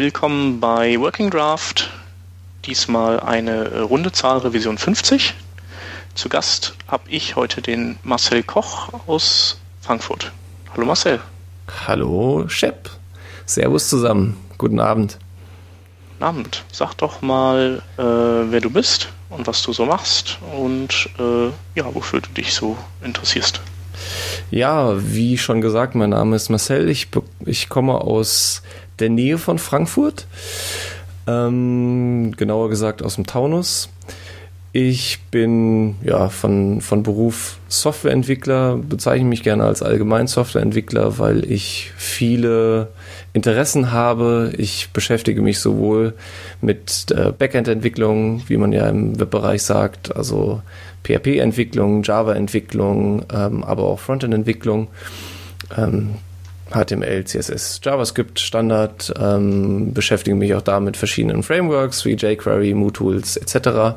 Willkommen bei Working Draft. Diesmal eine runde Zahl, Revision 50. Zu Gast habe ich heute den Marcel Koch aus Frankfurt. Hallo Marcel. Hallo Shep. Servus zusammen. Guten Abend. Guten Abend. Sag doch mal, äh, wer du bist und was du so machst und äh, ja, wofür du dich so interessierst. Ja, wie schon gesagt, mein Name ist Marcel. Ich, ich komme aus der Nähe von Frankfurt. Ähm, genauer gesagt aus dem Taunus. Ich bin ja von, von Beruf Softwareentwickler, bezeichne mich gerne als allgemein Softwareentwickler, weil ich viele Interessen habe. Ich beschäftige mich sowohl mit äh, Backend-Entwicklung, wie man ja im Webbereich sagt, also PHP-Entwicklung, Java-Entwicklung, ähm, aber auch Frontend-Entwicklung. Ähm, HTML, CSS, JavaScript, Standard, ähm, beschäftige mich auch da mit verschiedenen Frameworks wie jQuery, MooTools etc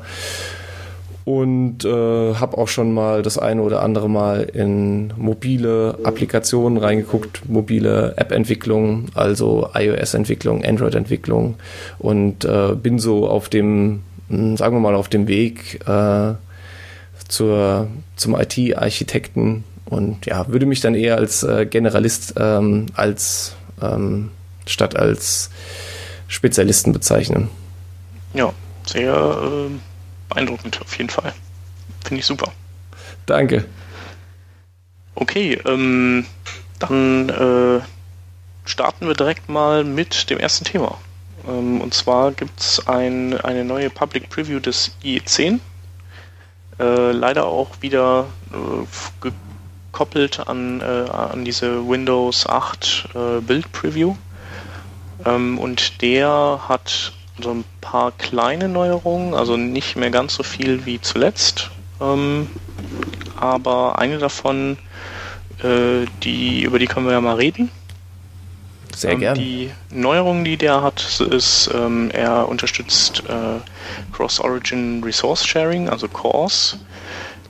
und äh, habe auch schon mal das eine oder andere Mal in mobile Applikationen reingeguckt, mobile App-Entwicklung, also iOS-Entwicklung, Android-Entwicklung. Und äh, bin so auf dem, hm, sagen wir mal, auf dem Weg äh, zur, zum IT-Architekten und ja, würde mich dann eher als äh, Generalist ähm, als ähm, statt als Spezialisten bezeichnen. Ja, sehr äh, beeindruckend auf jeden Fall. Finde ich super. Danke. Okay, ähm, dann äh, starten wir direkt mal mit dem ersten Thema. Ähm, und zwar gibt es ein, eine neue Public Preview des IE10. Äh, leider auch wieder äh, gekoppelt an, äh, an diese Windows 8 äh, Build Preview. Ähm, und der hat so ein paar kleine Neuerungen, also nicht mehr ganz so viel wie zuletzt. Ähm, aber eine davon, äh, die, über die können wir ja mal reden. Sehr ähm, gern. Die Neuerung, die der hat, ist, ähm, er unterstützt äh, Cross-Origin Resource Sharing, also CORS.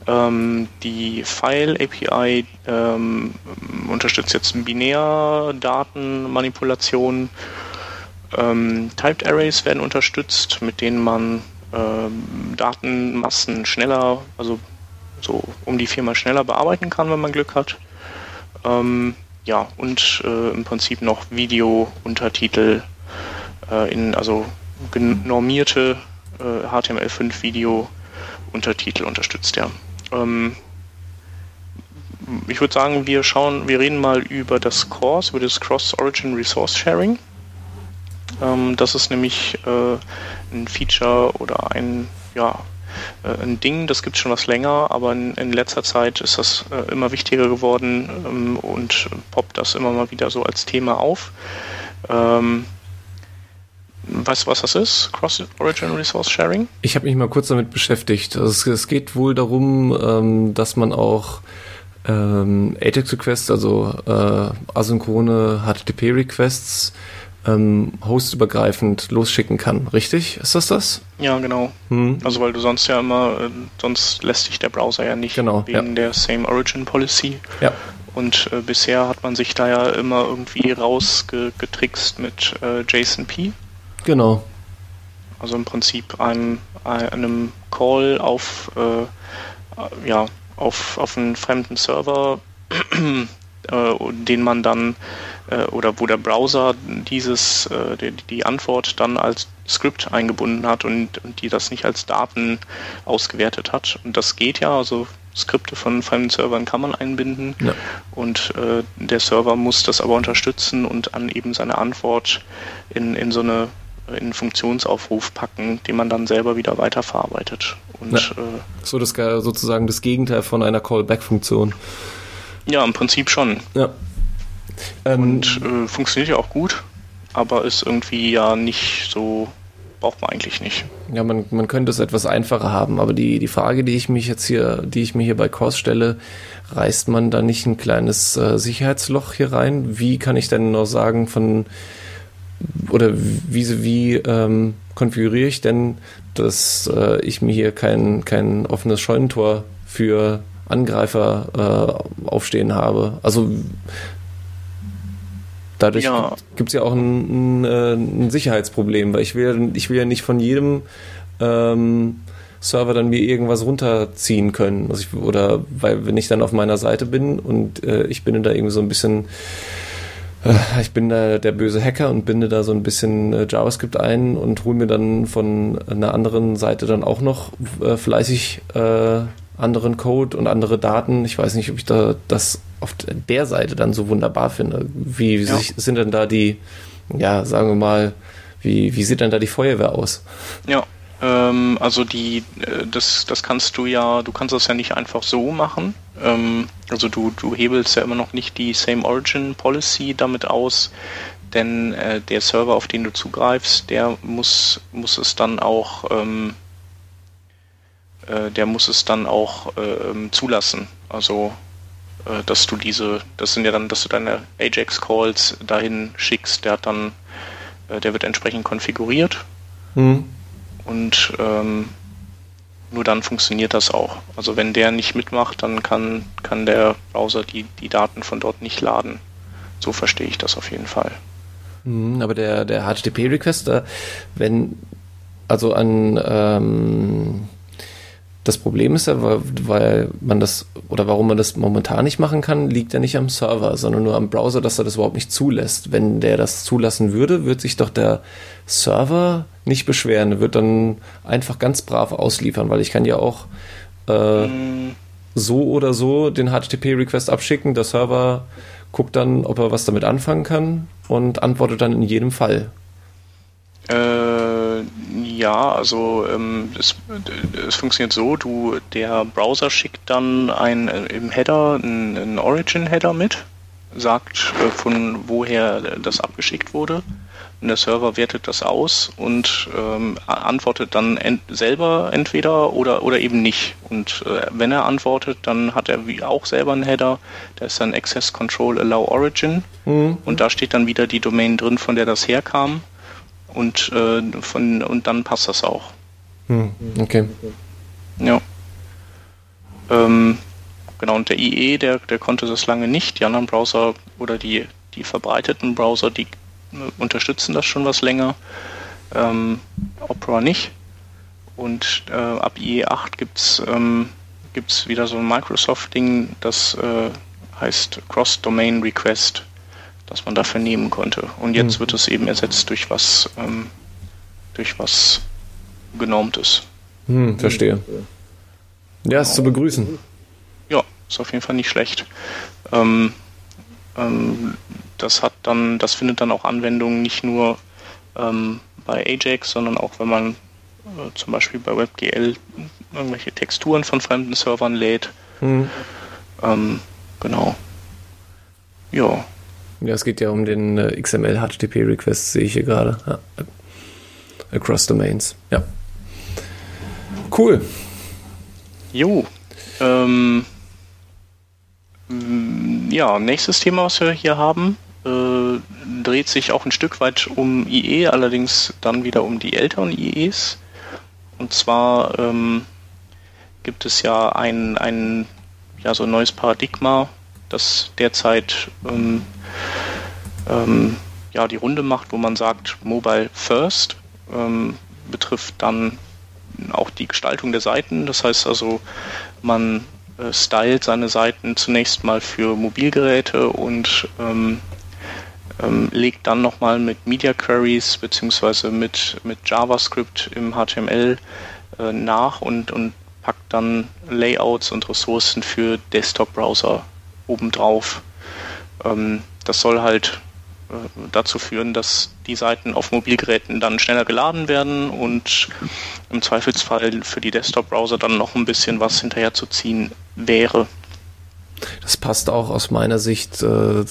Ähm, die File API ähm, unterstützt jetzt Binärdatenmanipulation ähm, Typed Arrays werden unterstützt, mit denen man ähm, Datenmassen schneller, also so um die viermal schneller bearbeiten kann, wenn man Glück hat. Ähm, ja, und äh, im Prinzip noch Video-Untertitel äh, in, also normierte äh, HTML5 Video-Untertitel unterstützt er. Ähm, ich würde sagen, wir schauen, wir reden mal über das Course, über das Cross-Origin Resource Sharing. Ähm, das ist nämlich äh, ein Feature oder ein, ja, äh, ein Ding, das gibt es schon was länger, aber in, in letzter Zeit ist das äh, immer wichtiger geworden ähm, und poppt das immer mal wieder so als Thema auf. Ähm, Weißt du, was das ist? Cross-Origin Resource Sharing? Ich habe mich mal kurz damit beschäftigt. Also es, es geht wohl darum, ähm, dass man auch ähm, ATEX-Requests, also äh, asynchrone HTTP-Requests, ähm, hostübergreifend losschicken kann, richtig? Ist das das? Ja, genau. Hm. Also weil du sonst ja immer, äh, sonst lässt sich der Browser ja nicht genau, wegen ja. der Same Origin Policy. Ja. Und äh, bisher hat man sich da ja immer irgendwie rausgetrickst mit äh, JSON-P. Genau. Also im Prinzip einem, einem Call auf, äh, ja, auf, auf einen fremden Server, äh, den man dann äh, oder wo der Browser dieses, äh, die, die, Antwort dann als Skript eingebunden hat und, und die das nicht als Daten ausgewertet hat. Und das geht ja, also Skripte von fremden Servern kann man einbinden ja. und äh, der Server muss das aber unterstützen und an eben seine Antwort in, in so eine in einen Funktionsaufruf packen, den man dann selber wieder weiterverarbeitet. Und, ja. äh, so das sozusagen das Gegenteil von einer Callback-Funktion. Ja, im Prinzip schon. Ja. Ähm, und äh, funktioniert ja auch gut, aber ist irgendwie ja nicht so, braucht man eigentlich nicht. Ja, man, man könnte es etwas einfacher haben, aber die, die Frage, die ich mich jetzt hier, die ich mir hier bei Kors stelle, reißt man da nicht ein kleines äh, Sicherheitsloch hier rein? Wie kann ich denn noch sagen von oder wie, wie ähm, konfiguriere ich denn, dass äh, ich mir hier kein, kein offenes Scheunentor für Angreifer äh, aufstehen habe? Also Dadurch ja. gibt es ja auch ein, ein, äh, ein, Sicherheitsproblem, weil ich will, ich will ja nicht von jedem ähm, Server dann mir irgendwas runterziehen können. Also ich, oder weil wenn ich dann auf meiner Seite bin und äh, ich bin da irgendwie so ein bisschen ich bin da der böse Hacker und binde da so ein bisschen äh, JavaScript ein und hole mir dann von einer anderen Seite dann auch noch äh, fleißig äh, anderen Code und andere Daten. Ich weiß nicht, ob ich da das auf der Seite dann so wunderbar finde. Wie, ja. sich, sind denn da die, ja, sagen wir mal, wie, wie sieht denn da die Feuerwehr aus? Ja, ähm, also die, äh, das, das kannst du ja, du kannst das ja nicht einfach so machen. Ähm, also du, du hebelst ja immer noch nicht die Same Origin Policy damit aus, denn äh, der Server, auf den du zugreifst, der muss, muss es dann auch ähm, äh, der muss es dann auch äh, zulassen. Also äh, dass du diese, das sind ja dann, dass du deine Ajax-Calls dahin schickst, der hat dann, äh, der wird entsprechend konfiguriert. Mhm. Und ähm, nur dann funktioniert das auch. Also wenn der nicht mitmacht, dann kann, kann der Browser die, die Daten von dort nicht laden. So verstehe ich das auf jeden Fall. Mhm, aber der, der HTTP-Request, wenn also an ähm, das Problem ist ja, weil man das oder warum man das momentan nicht machen kann, liegt ja nicht am Server, sondern nur am Browser, dass er das überhaupt nicht zulässt. Wenn der das zulassen würde, wird sich doch der Server nicht beschweren, der wird dann einfach ganz brav ausliefern, weil ich kann ja auch äh, mm. so oder so den HTTP-Request abschicken, der Server guckt dann, ob er was damit anfangen kann und antwortet dann in jedem Fall. Äh, ja, also ähm, es, es, funktioniert so, du der Browser schickt dann ein äh, im Header einen Origin-Header mit, sagt äh, von woher das abgeschickt wurde. Und der Server wertet das aus und ähm, antwortet dann ent selber entweder oder oder eben nicht. Und äh, wenn er antwortet, dann hat er wie auch selber einen Header, der ist dann Access Control Allow Origin. Mhm. Und da steht dann wieder die Domain drin, von der das herkam und, äh, von, und dann passt das auch. Hm, okay. Ja. Ähm, genau, und der IE, der, der konnte das lange nicht. Die anderen Browser oder die, die verbreiteten Browser, die äh, unterstützen das schon was länger. Ähm, Opera nicht. Und äh, ab IE 8 gibt es ähm, gibt's wieder so ein Microsoft-Ding, das äh, heißt Cross-Domain Request das man dafür nehmen konnte. Und jetzt mhm. wird es eben ersetzt durch was, ähm, durch was genormtes. Hm, verstehe. Ja, ist zu begrüßen. Ja, ist auf jeden Fall nicht schlecht. Ähm, ähm, das hat dann, das findet dann auch Anwendungen nicht nur ähm, bei Ajax, sondern auch wenn man äh, zum Beispiel bei WebGL irgendwelche Texturen von fremden Servern lädt. Mhm. genau. Ja. Ja, es geht ja um den äh, XML HTTP Request, sehe ich hier gerade. Ja. Across Domains. Ja. Cool. Jo. Ähm, ja, nächstes Thema, was wir hier haben, äh, dreht sich auch ein Stück weit um IE, allerdings dann wieder um die älteren IEs. Und zwar ähm, gibt es ja ein, ein ja, so neues Paradigma, das derzeit ähm, ähm, ja, die Runde macht, wo man sagt, Mobile First ähm, betrifft dann auch die Gestaltung der Seiten. Das heißt also, man äh, stylt seine Seiten zunächst mal für Mobilgeräte und ähm, ähm, legt dann nochmal mit Media Queries beziehungsweise mit, mit JavaScript im HTML äh, nach und, und packt dann Layouts und Ressourcen für Desktop-Browser obendrauf. Ähm, das soll halt dazu führen, dass die Seiten auf Mobilgeräten dann schneller geladen werden und im Zweifelsfall für die Desktop-Browser dann noch ein bisschen was hinterherzuziehen wäre. Das passt auch aus meiner Sicht äh,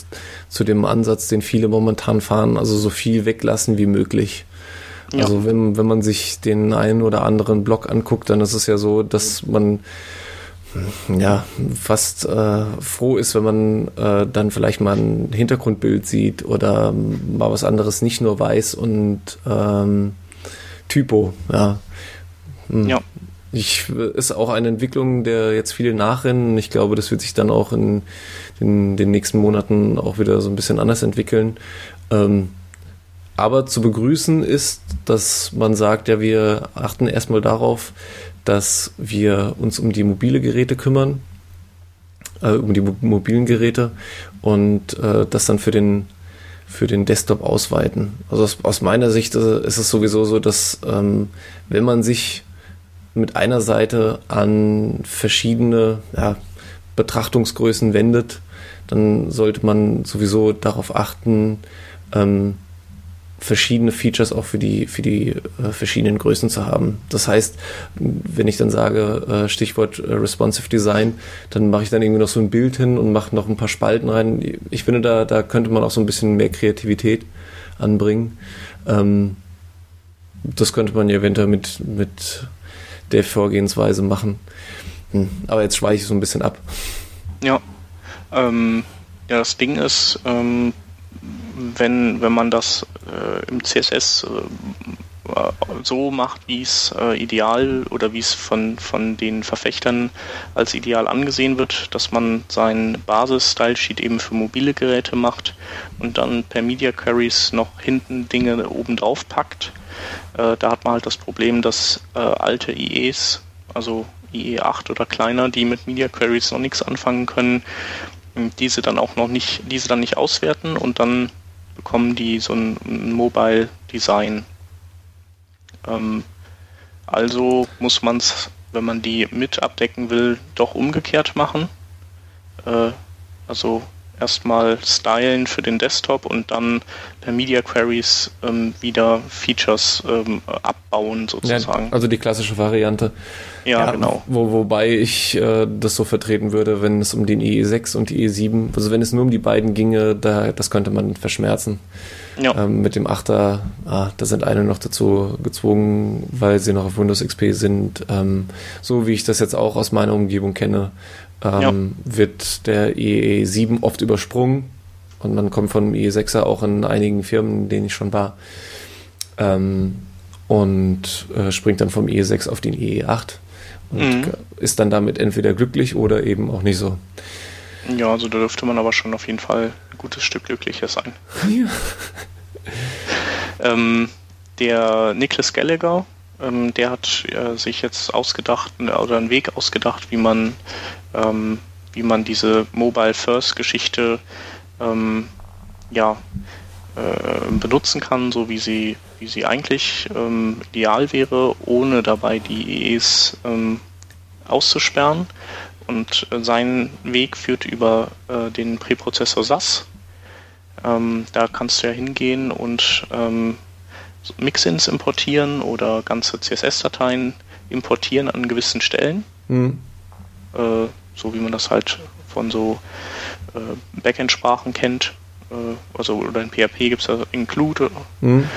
zu dem Ansatz, den viele momentan fahren, also so viel weglassen wie möglich. Ja. Also wenn, wenn man sich den einen oder anderen Blog anguckt, dann ist es ja so, dass man ja, fast äh, froh ist, wenn man äh, dann vielleicht mal ein Hintergrundbild sieht oder mal was anderes nicht nur weiß und ähm, Typo, ja. Hm. ja. ich, ist auch eine Entwicklung, der jetzt viele nachrennen. Ich glaube, das wird sich dann auch in den, den nächsten Monaten auch wieder so ein bisschen anders entwickeln. Ähm, aber zu begrüßen ist, dass man sagt, ja, wir achten erstmal darauf, dass wir uns um die mobile Geräte kümmern, äh, um die mobilen Geräte und äh, das dann für den für den Desktop ausweiten. Also aus, aus meiner Sicht äh, ist es sowieso so, dass ähm, wenn man sich mit einer Seite an verschiedene ja, Betrachtungsgrößen wendet, dann sollte man sowieso darauf achten, ähm, verschiedene Features auch für die, für die äh, verschiedenen Größen zu haben. Das heißt, wenn ich dann sage, äh, Stichwort äh, Responsive Design, dann mache ich dann irgendwie noch so ein Bild hin und mache noch ein paar Spalten rein. Ich finde, da, da könnte man auch so ein bisschen mehr Kreativität anbringen. Ähm, das könnte man ja eventuell mit, mit der Vorgehensweise machen. Hm, aber jetzt schweiche ich so ein bisschen ab. Ja. Ähm, ja, das Ding ist, ähm, wenn, wenn man das äh, im CSS äh, so macht, wie es äh, ideal oder wie es von, von den Verfechtern als ideal angesehen wird, dass man sein Basis-Style-Sheet eben für mobile Geräte macht und dann per Media Queries noch hinten Dinge oben drauf packt. Äh, da hat man halt das Problem, dass äh, alte IEs, also IE 8 oder kleiner, die mit Media Queries noch nichts anfangen können, diese dann auch noch nicht, diese dann nicht auswerten und dann bekommen die so ein Mobile Design. Ähm, also muss man es, wenn man die mit abdecken will, doch umgekehrt machen. Äh, also erstmal stylen für den Desktop und dann per Media Queries ähm, wieder Features ähm, abbauen sozusagen. Ja, also die klassische Variante. Ja, ja genau. Wo, wobei ich äh, das so vertreten würde, wenn es um den IE6 und die IE7, also wenn es nur um die beiden ginge, da, das könnte man verschmerzen. Ja. Ähm, mit dem 8er, ah, da sind eine noch dazu gezwungen, weil sie noch auf Windows XP sind. Ähm, so wie ich das jetzt auch aus meiner Umgebung kenne, ähm, ja. wird der IE7 oft übersprungen und man kommt vom IE6er auch in einigen Firmen, in denen ich schon war. Ähm, und äh, springt dann vom IE6 auf den IE8 und mhm. ist dann damit entweder glücklich oder eben auch nicht so. Ja, also da dürfte man aber schon auf jeden Fall ein gutes Stück glücklicher sein. Ja. ähm, der Nicholas Gallagher, ähm, der hat äh, sich jetzt ausgedacht oder einen Weg ausgedacht, wie man, ähm, wie man diese Mobile First Geschichte ähm, ja, äh, benutzen kann, so wie sie, wie sie eigentlich ähm, ideal wäre, ohne dabei die EEs ähm, auszusperren. Und äh, sein Weg führt über äh, den Präprozessor SAS. Ähm, da kannst du ja hingehen und Mixins importieren oder ganze CSS-Dateien importieren an gewissen Stellen. Mhm. Äh, so wie man das halt von so äh, Backend-Sprachen kennt. Äh, also oder in PHP gibt es ja Include. Mhm.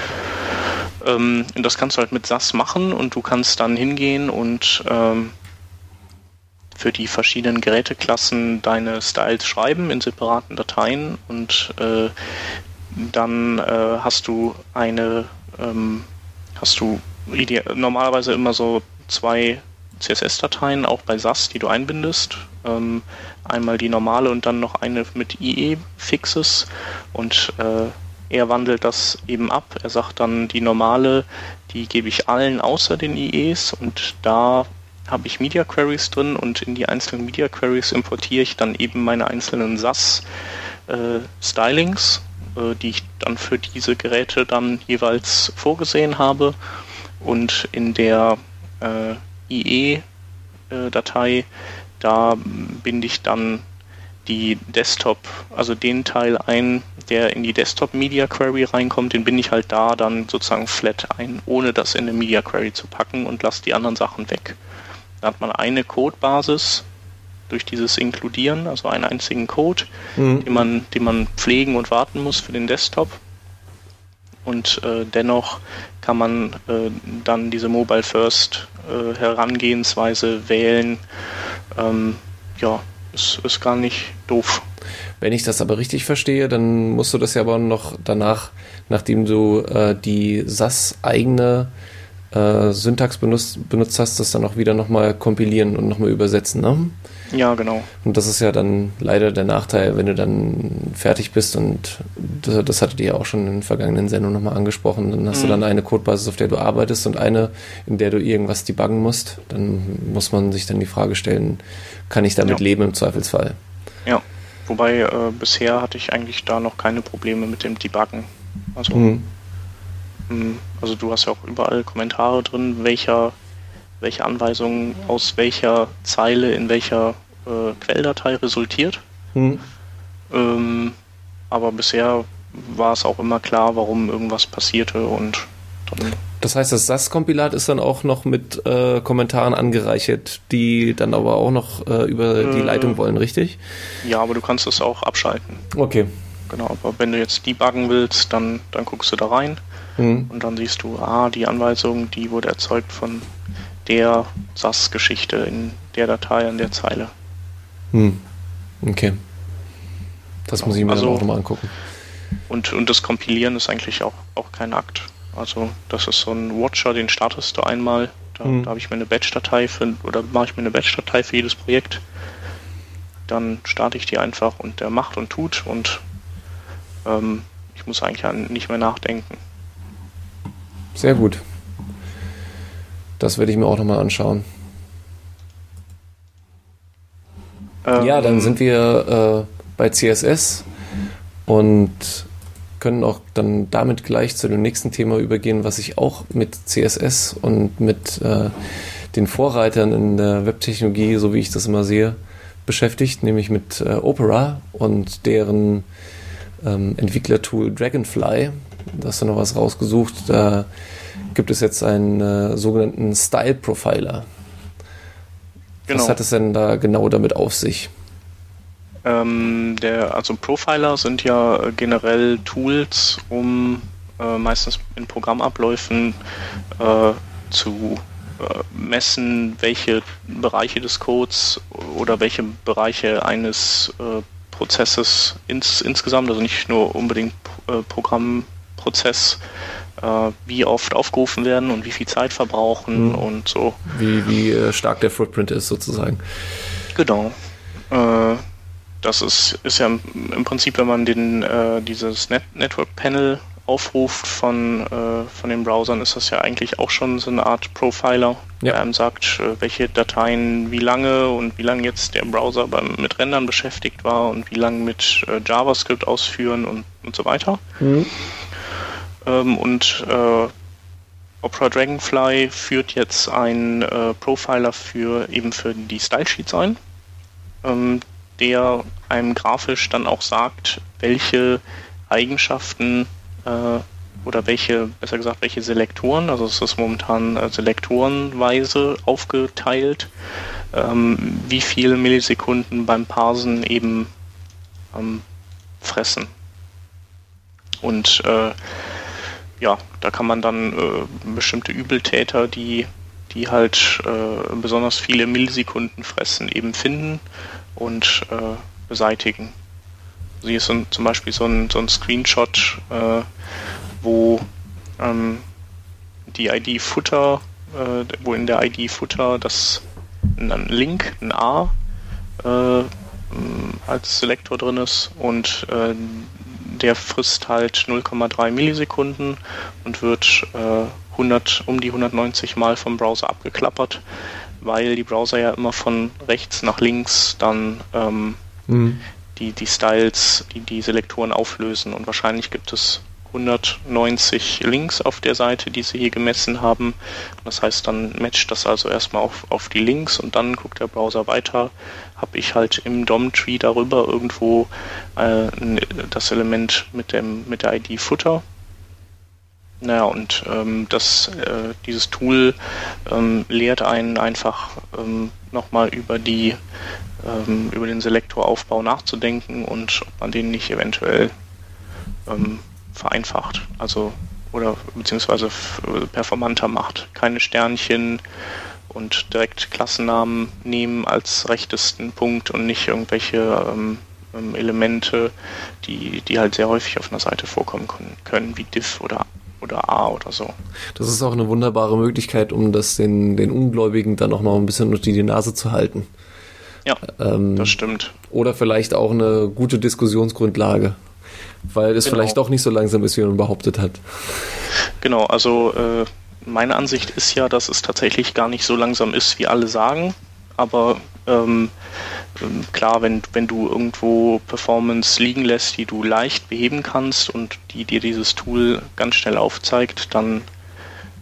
Ähm, und das kannst du halt mit SAS machen und du kannst dann hingehen und ähm, für die verschiedenen Geräteklassen deine Styles schreiben in separaten Dateien und äh, dann äh, hast du eine, ähm, hast du normalerweise immer so zwei CSS-Dateien, auch bei SAS, die du einbindest. Ähm, einmal die normale und dann noch eine mit IE-Fixes und äh, er wandelt das eben ab. Er sagt dann, die normale, die gebe ich allen außer den IEs und da habe ich Media Queries drin und in die einzelnen Media Queries importiere ich dann eben meine einzelnen SAS äh, Stylings, äh, die ich dann für diese Geräte dann jeweils vorgesehen habe und in der äh, IE-Datei, da binde ich dann die Desktop, also den Teil ein, der in die Desktop Media Query reinkommt, den binde ich halt da dann sozusagen flat ein, ohne das in eine Media Query zu packen und lasse die anderen Sachen weg. Da hat man eine Codebasis durch dieses Inkludieren, also einen einzigen Code, mhm. den, man, den man pflegen und warten muss für den Desktop. Und äh, dennoch kann man äh, dann diese Mobile First äh, Herangehensweise wählen. Ähm, ja, ist, ist gar nicht doof. Wenn ich das aber richtig verstehe, dann musst du das ja aber noch danach, nachdem du äh, die SAS eigene äh, Syntax benutzt, benutzt hast, das dann auch wieder nochmal kompilieren und nochmal übersetzen, ne? Ja, genau. Und das ist ja dann leider der Nachteil, wenn du dann fertig bist und das, das hattet ihr ja auch schon in den vergangenen Sendungen nochmal angesprochen, dann hast mhm. du dann eine Codebasis, auf der du arbeitest und eine, in der du irgendwas debuggen musst. Dann muss man sich dann die Frage stellen, kann ich damit ja. leben im Zweifelsfall? Ja, wobei äh, bisher hatte ich eigentlich da noch keine Probleme mit dem Debuggen. Also, mhm. mh, also du hast ja auch überall Kommentare drin, welcher welche Anweisung aus welcher Zeile in welcher äh, Quelldatei resultiert. Mhm. Ähm, aber bisher war es auch immer klar, warum irgendwas passierte und dann. Das heißt, das SAS-Kompilat ist dann auch noch mit äh, Kommentaren angereichert, die dann aber auch noch äh, über die äh, Leitung wollen, richtig? Ja, aber du kannst es auch abschalten. Okay. Genau, aber wenn du jetzt debuggen willst, dann, dann guckst du da rein mhm. und dann siehst du, ah, die Anweisung, die wurde erzeugt von der SAS-Geschichte in der Datei an der Zeile. Hm. Okay. Das muss ich mir also, dann auch nochmal angucken. Und, und das Kompilieren ist eigentlich auch, auch kein Akt. Also das ist so ein Watcher, den startest du einmal. Da, hm. da habe ich mir eine Batch-Datei für oder mache ich mir eine Batch-Datei für jedes Projekt. Dann starte ich die einfach und der macht und tut und ähm, ich muss eigentlich nicht mehr nachdenken. Sehr gut. Das werde ich mir auch nochmal anschauen. Ähm, ja, dann sind wir äh, bei CSS und können auch dann damit gleich zu dem nächsten Thema übergehen, was sich auch mit CSS und mit äh, den Vorreitern in der Webtechnologie, so wie ich das immer sehe, beschäftigt, nämlich mit äh, Opera und deren ähm, Entwicklertool Dragonfly. Da hast du noch was rausgesucht. Da gibt es jetzt einen äh, sogenannten Style Profiler. Genau. Was hat es denn da genau damit auf sich? Ähm, der, also Profiler sind ja generell Tools, um äh, meistens in Programmabläufen äh, zu äh, messen, welche Bereiche des Codes oder welche Bereiche eines äh, Prozesses ins, insgesamt, also nicht nur unbedingt äh, Programmprozess, äh, wie oft aufgerufen werden und wie viel Zeit verbrauchen mhm. und so. Wie, wie äh, stark der Footprint ist sozusagen. Genau. Äh, das ist, ist ja im Prinzip, wenn man den, äh, dieses Net Network Panel aufruft von, äh, von den Browsern, ist das ja eigentlich auch schon so eine Art Profiler, ja. der einem sagt, äh, welche Dateien wie lange und wie lange jetzt der Browser beim, mit Rendern beschäftigt war und wie lange mit JavaScript ausführen und, und so weiter. Mhm. Ähm, und äh, Opera Dragonfly führt jetzt einen äh, Profiler für eben für die Style Sheets ein, ähm, der einem grafisch dann auch sagt, welche Eigenschaften äh, oder welche, besser gesagt, welche Selektoren, also es ist momentan äh, selektorenweise aufgeteilt, ähm, wie viele Millisekunden beim Parsen eben ähm, fressen. Und äh, ja, da kann man dann äh, bestimmte Übeltäter, die, die halt äh, besonders viele Millisekunden fressen, eben finden und äh, beseitigen. Also hier ist so zum Beispiel so ein, so ein Screenshot, äh, wo ähm, die ID Footer, äh, wo in der ID Footer das ein Link, ein A äh, als Selektor drin ist und der frisst halt 0,3 Millisekunden und wird äh, 100, um die 190 Mal vom Browser abgeklappert, weil die Browser ja immer von rechts nach links dann ähm, mhm. die, die Styles, die, die Selektoren auflösen und wahrscheinlich gibt es 190 Links auf der Seite, die sie hier gemessen haben. Das heißt, dann matcht das also erstmal auf, auf die Links und dann guckt der Browser weiter. Habe ich halt im DOM-Tree darüber irgendwo äh, das Element mit, dem, mit der ID Footer. Naja, und ähm, das, äh, dieses Tool ähm, lehrt einen einfach ähm, nochmal über ähm, über den Selektoraufbau nachzudenken und ob man den nicht eventuell ähm, vereinfacht. Also oder beziehungsweise performanter macht. Keine Sternchen und direkt Klassennamen nehmen als rechtesten Punkt und nicht irgendwelche ähm, ähm Elemente, die, die halt sehr häufig auf einer Seite vorkommen können, wie diff oder oder A oder so. Das ist auch eine wunderbare Möglichkeit, um das den, den Ungläubigen dann auch noch ein bisschen unter die Nase zu halten. Ja, ähm, das stimmt. Oder vielleicht auch eine gute Diskussionsgrundlage, weil es genau. vielleicht auch nicht so langsam ist, wie man behauptet hat. Genau, also äh, meine Ansicht ist ja, dass es tatsächlich gar nicht so langsam ist, wie alle sagen. Aber ähm, ähm, klar, wenn, wenn du irgendwo Performance liegen lässt, die du leicht beheben kannst und die dir dieses Tool ganz schnell aufzeigt, dann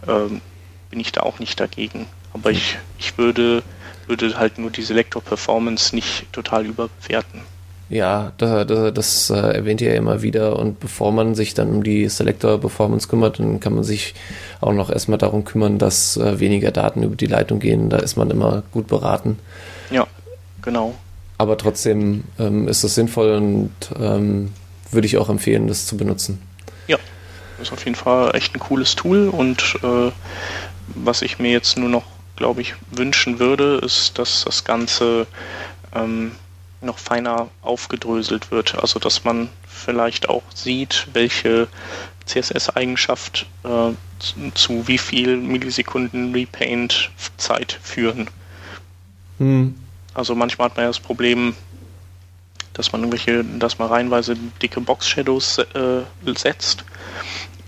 ähm, bin ich da auch nicht dagegen. Aber ich, ich würde, würde halt nur die Selector-Performance nicht total überbewerten. Ja, das, das, das äh, erwähnt ihr ja immer wieder und bevor man sich dann um die Selector-Performance kümmert, dann kann man sich auch noch erstmal darum kümmern, dass äh, weniger Daten über die Leitung gehen. Da ist man immer gut beraten. Ja, genau. Aber trotzdem ähm, ist es sinnvoll und ähm, würde ich auch empfehlen, das zu benutzen. Ja, ist auf jeden Fall echt ein cooles Tool und äh, was ich mir jetzt nur noch, glaube ich, wünschen würde, ist, dass das Ganze ähm, noch feiner aufgedröselt wird. Also dass man vielleicht auch sieht, welche CSS-Eigenschaft äh, zu, zu, wie viel Millisekunden Repaint-Zeit führen. Hm. Also manchmal hat man ja das Problem, dass man irgendwelche, dass man reihenweise dicke Box-Shadows äh, setzt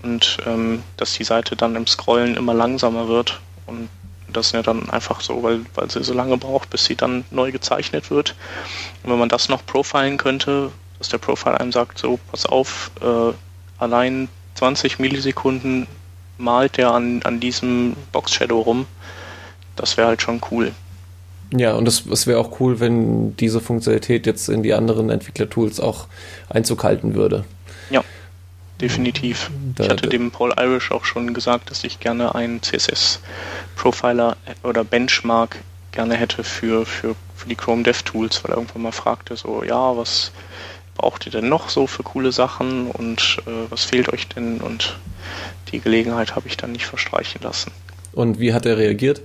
und ähm, dass die Seite dann im Scrollen immer langsamer wird und das ist ja dann einfach so, weil, weil sie so lange braucht, bis sie dann neu gezeichnet wird. Und wenn man das noch profilen könnte, dass der Profile einem sagt, so, pass auf, äh, allein 20 Millisekunden malt der an, an diesem Box Shadow rum, das wäre halt schon cool. Ja, und das, das wäre auch cool, wenn diese Funktionalität jetzt in die anderen Entwicklertools auch Einzug halten würde. Ja, definitiv. Da, ich hatte dem Paul Irish auch schon gesagt, dass ich gerne einen CSS-Profiler oder Benchmark gerne hätte für, für, für die Chrome DevTools, weil er irgendwann mal fragte, so, ja, was braucht ihr denn noch so für coole Sachen und äh, was fehlt euch denn? Und die Gelegenheit habe ich dann nicht verstreichen lassen. Und wie hat er reagiert?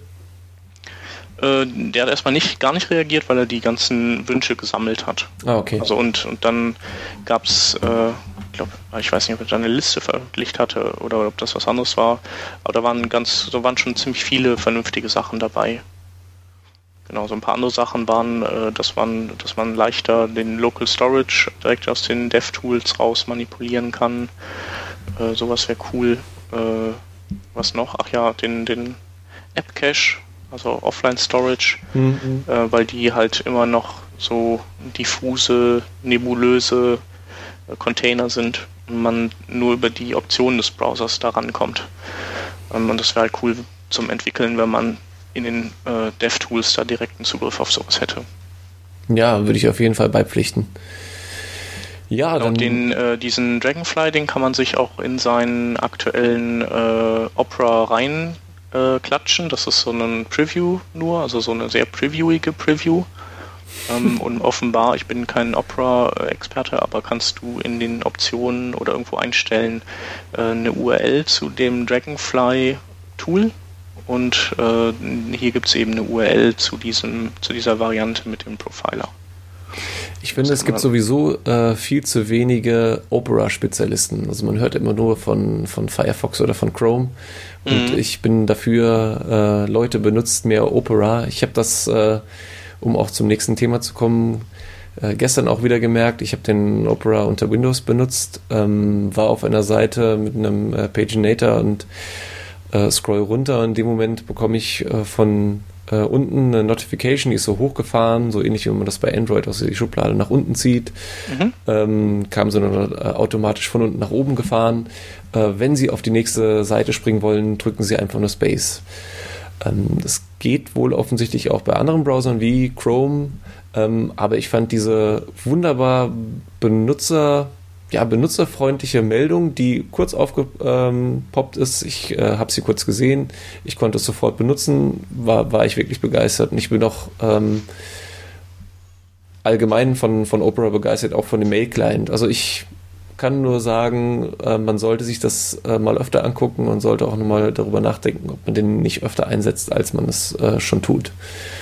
Äh, der hat erstmal nicht, gar nicht reagiert, weil er die ganzen Wünsche gesammelt hat. Ah, okay. Also und, und dann gab es, äh, glaube, ich weiß nicht, ob er da eine Liste veröffentlicht hatte oder ob das was anderes war, aber da waren ganz, da waren schon ziemlich viele vernünftige Sachen dabei. Genau, so ein paar andere Sachen waren, äh, dass man, dass man leichter den Local Storage direkt aus den DevTools raus manipulieren kann. Äh, sowas wäre cool. Äh, was noch? Ach ja, den, den App Cache also Offline Storage, mhm. äh, weil die halt immer noch so diffuse, nebulöse Container sind und man nur über die Optionen des Browsers da rankommt. Ähm, und das wäre halt cool zum Entwickeln, wenn man in den äh, DevTools da direkten Zugriff auf sowas hätte. Ja, würde ich auf jeden Fall beipflichten. Ja, dann. Und den, äh, diesen Dragonfly, den kann man sich auch in seinen aktuellen äh, Opera rein äh, klatschen. Das ist so ein Preview nur, also so eine sehr previewige Preview. Ähm, und offenbar, ich bin kein Opera-Experte, aber kannst du in den Optionen oder irgendwo einstellen äh, eine URL zu dem Dragonfly-Tool und äh, hier gibt es eben eine URL zu diesem zu dieser Variante mit dem Profiler. Ich finde, es gibt sowieso äh, viel zu wenige Opera-Spezialisten. Also man hört immer nur von, von Firefox oder von Chrome. Und mhm. ich bin dafür, äh, Leute benutzt mehr Opera. Ich habe das, äh, um auch zum nächsten Thema zu kommen, äh, gestern auch wieder gemerkt. Ich habe den Opera unter Windows benutzt, ähm, war auf einer Seite mit einem äh, Paginator und äh, scroll runter. Und in dem Moment bekomme ich äh, von äh, unten eine Notification, die ist so hochgefahren, so ähnlich wie man das bei Android aus der Schublade nach unten zieht. Mhm. Ähm, kam so eine, äh, automatisch von unten nach oben gefahren. Wenn Sie auf die nächste Seite springen wollen, drücken Sie einfach nur Space. Ähm, das geht wohl offensichtlich auch bei anderen Browsern wie Chrome, ähm, aber ich fand diese wunderbar Benutzer ja, benutzerfreundliche Meldung, die kurz aufgepoppt ist. Ich äh, habe sie kurz gesehen. Ich konnte es sofort benutzen. War, war ich wirklich begeistert. Und ich bin auch ähm, allgemein von, von Opera begeistert, auch von dem Mail-Client. Also ich kann nur sagen, äh, man sollte sich das äh, mal öfter angucken und sollte auch nochmal darüber nachdenken, ob man den nicht öfter einsetzt, als man es äh, schon tut.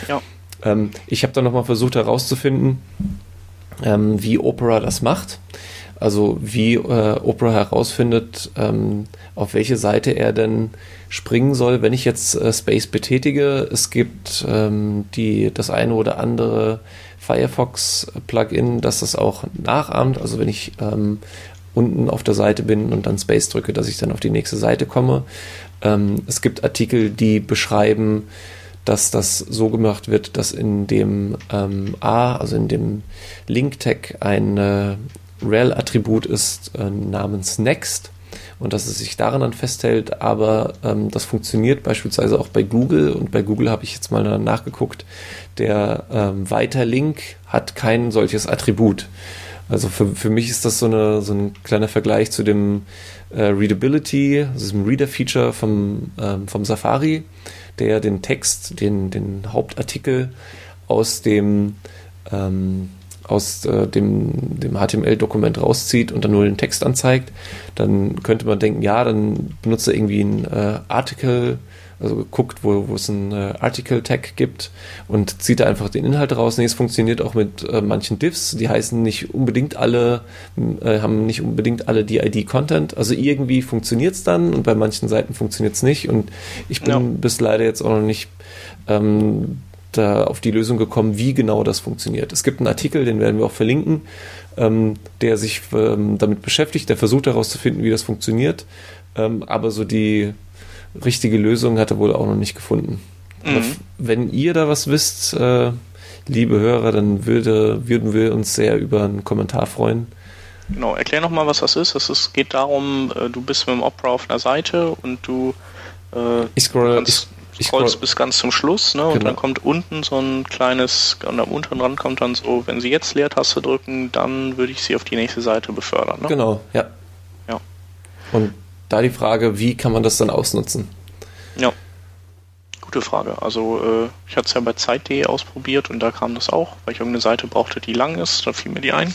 Ja. Ähm, ich habe dann nochmal versucht herauszufinden, ähm, wie Opera das macht. Also wie äh, Opera herausfindet, ähm, auf welche Seite er denn springen soll, wenn ich jetzt äh, Space betätige. Es gibt ähm, die, das eine oder andere Firefox-Plugin, das das auch nachahmt. Also wenn ich ähm, unten auf der Seite bin und dann Space drücke, dass ich dann auf die nächste Seite komme. Ähm, es gibt Artikel, die beschreiben, dass das so gemacht wird, dass in dem ähm, A, also in dem Link-Tag, ein äh, rel-Attribut ist äh, namens Next und dass es sich daran dann festhält, aber ähm, das funktioniert beispielsweise auch bei Google und bei Google habe ich jetzt mal nachgeguckt, der ähm, Weiterlink hat kein solches Attribut. Also für, für mich ist das so, eine, so ein kleiner Vergleich zu dem äh, Readability, diesem Reader-Feature vom, ähm, vom Safari, der den Text, den, den Hauptartikel aus dem ähm, aus äh, dem, dem HTML-Dokument rauszieht und dann nur den Text anzeigt, dann könnte man denken, ja, dann benutzt er irgendwie ein äh, Article, also guckt, wo, wo es ein äh, Article-Tag gibt und zieht da einfach den Inhalt raus. Nee, es funktioniert auch mit äh, manchen Diffs, die heißen nicht unbedingt alle, äh, haben nicht unbedingt alle die ID-Content. Also irgendwie funktioniert es dann und bei manchen Seiten funktioniert es nicht und ich bin ja. bis leider jetzt auch noch nicht ähm, da auf die Lösung gekommen, wie genau das funktioniert. Es gibt einen Artikel, den werden wir auch verlinken, ähm, der sich ähm, damit beschäftigt, der versucht herauszufinden, wie das funktioniert. Ähm, aber so die richtige Lösung hat er wohl auch noch nicht gefunden. Mhm. Wenn ihr da was wisst, äh, liebe Hörer, dann würde, würden wir uns sehr über einen Kommentar freuen. Genau, erklär nochmal, was das ist. Es geht darum, äh, du bist mit dem Opera auf einer Seite und du äh, ich scroll, kannst, ich scrollst bis ganz zum Schluss, ne? Und genau. dann kommt unten so ein kleines, und am unteren Rand kommt dann so, wenn Sie jetzt Leertaste drücken, dann würde ich Sie auf die nächste Seite befördern. Ne? Genau, ja. Ja. Und da die Frage, wie kann man das dann ausnutzen? Ja. Gute Frage. Also äh, ich hatte es ja bei Zeit.de ausprobiert und da kam das auch, weil ich irgendeine Seite brauchte, die lang ist, da fiel mir die ein.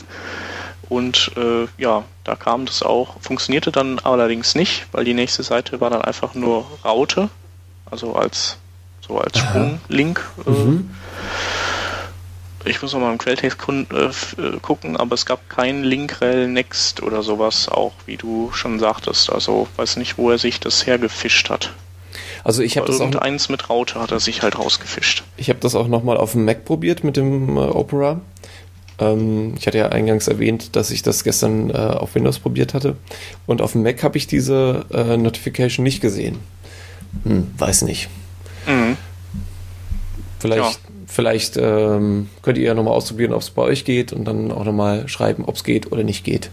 Und äh, ja, da kam das auch, funktionierte dann allerdings nicht, weil die nächste Seite war dann einfach nur Raute also als so als Sprunglink. Äh, mhm. Ich muss nochmal im Quelltext äh, äh, gucken, aber es gab kein Linkrel Next oder sowas, auch wie du schon sagtest. Also weiß nicht, wo er sich das hergefischt hat. Also ich habe das auch eins mit Raute hat er sich halt rausgefischt. Ich habe das auch nochmal auf dem Mac probiert mit dem äh, Opera. Ähm, ich hatte ja eingangs erwähnt, dass ich das gestern äh, auf Windows probiert hatte. Und auf dem Mac habe ich diese äh, Notification nicht gesehen. Hm, weiß nicht. Mhm. Vielleicht, ja. Vielleicht ähm, könnt ihr ja nochmal ausprobieren, ob es bei euch geht und dann auch nochmal schreiben, ob es geht oder nicht geht.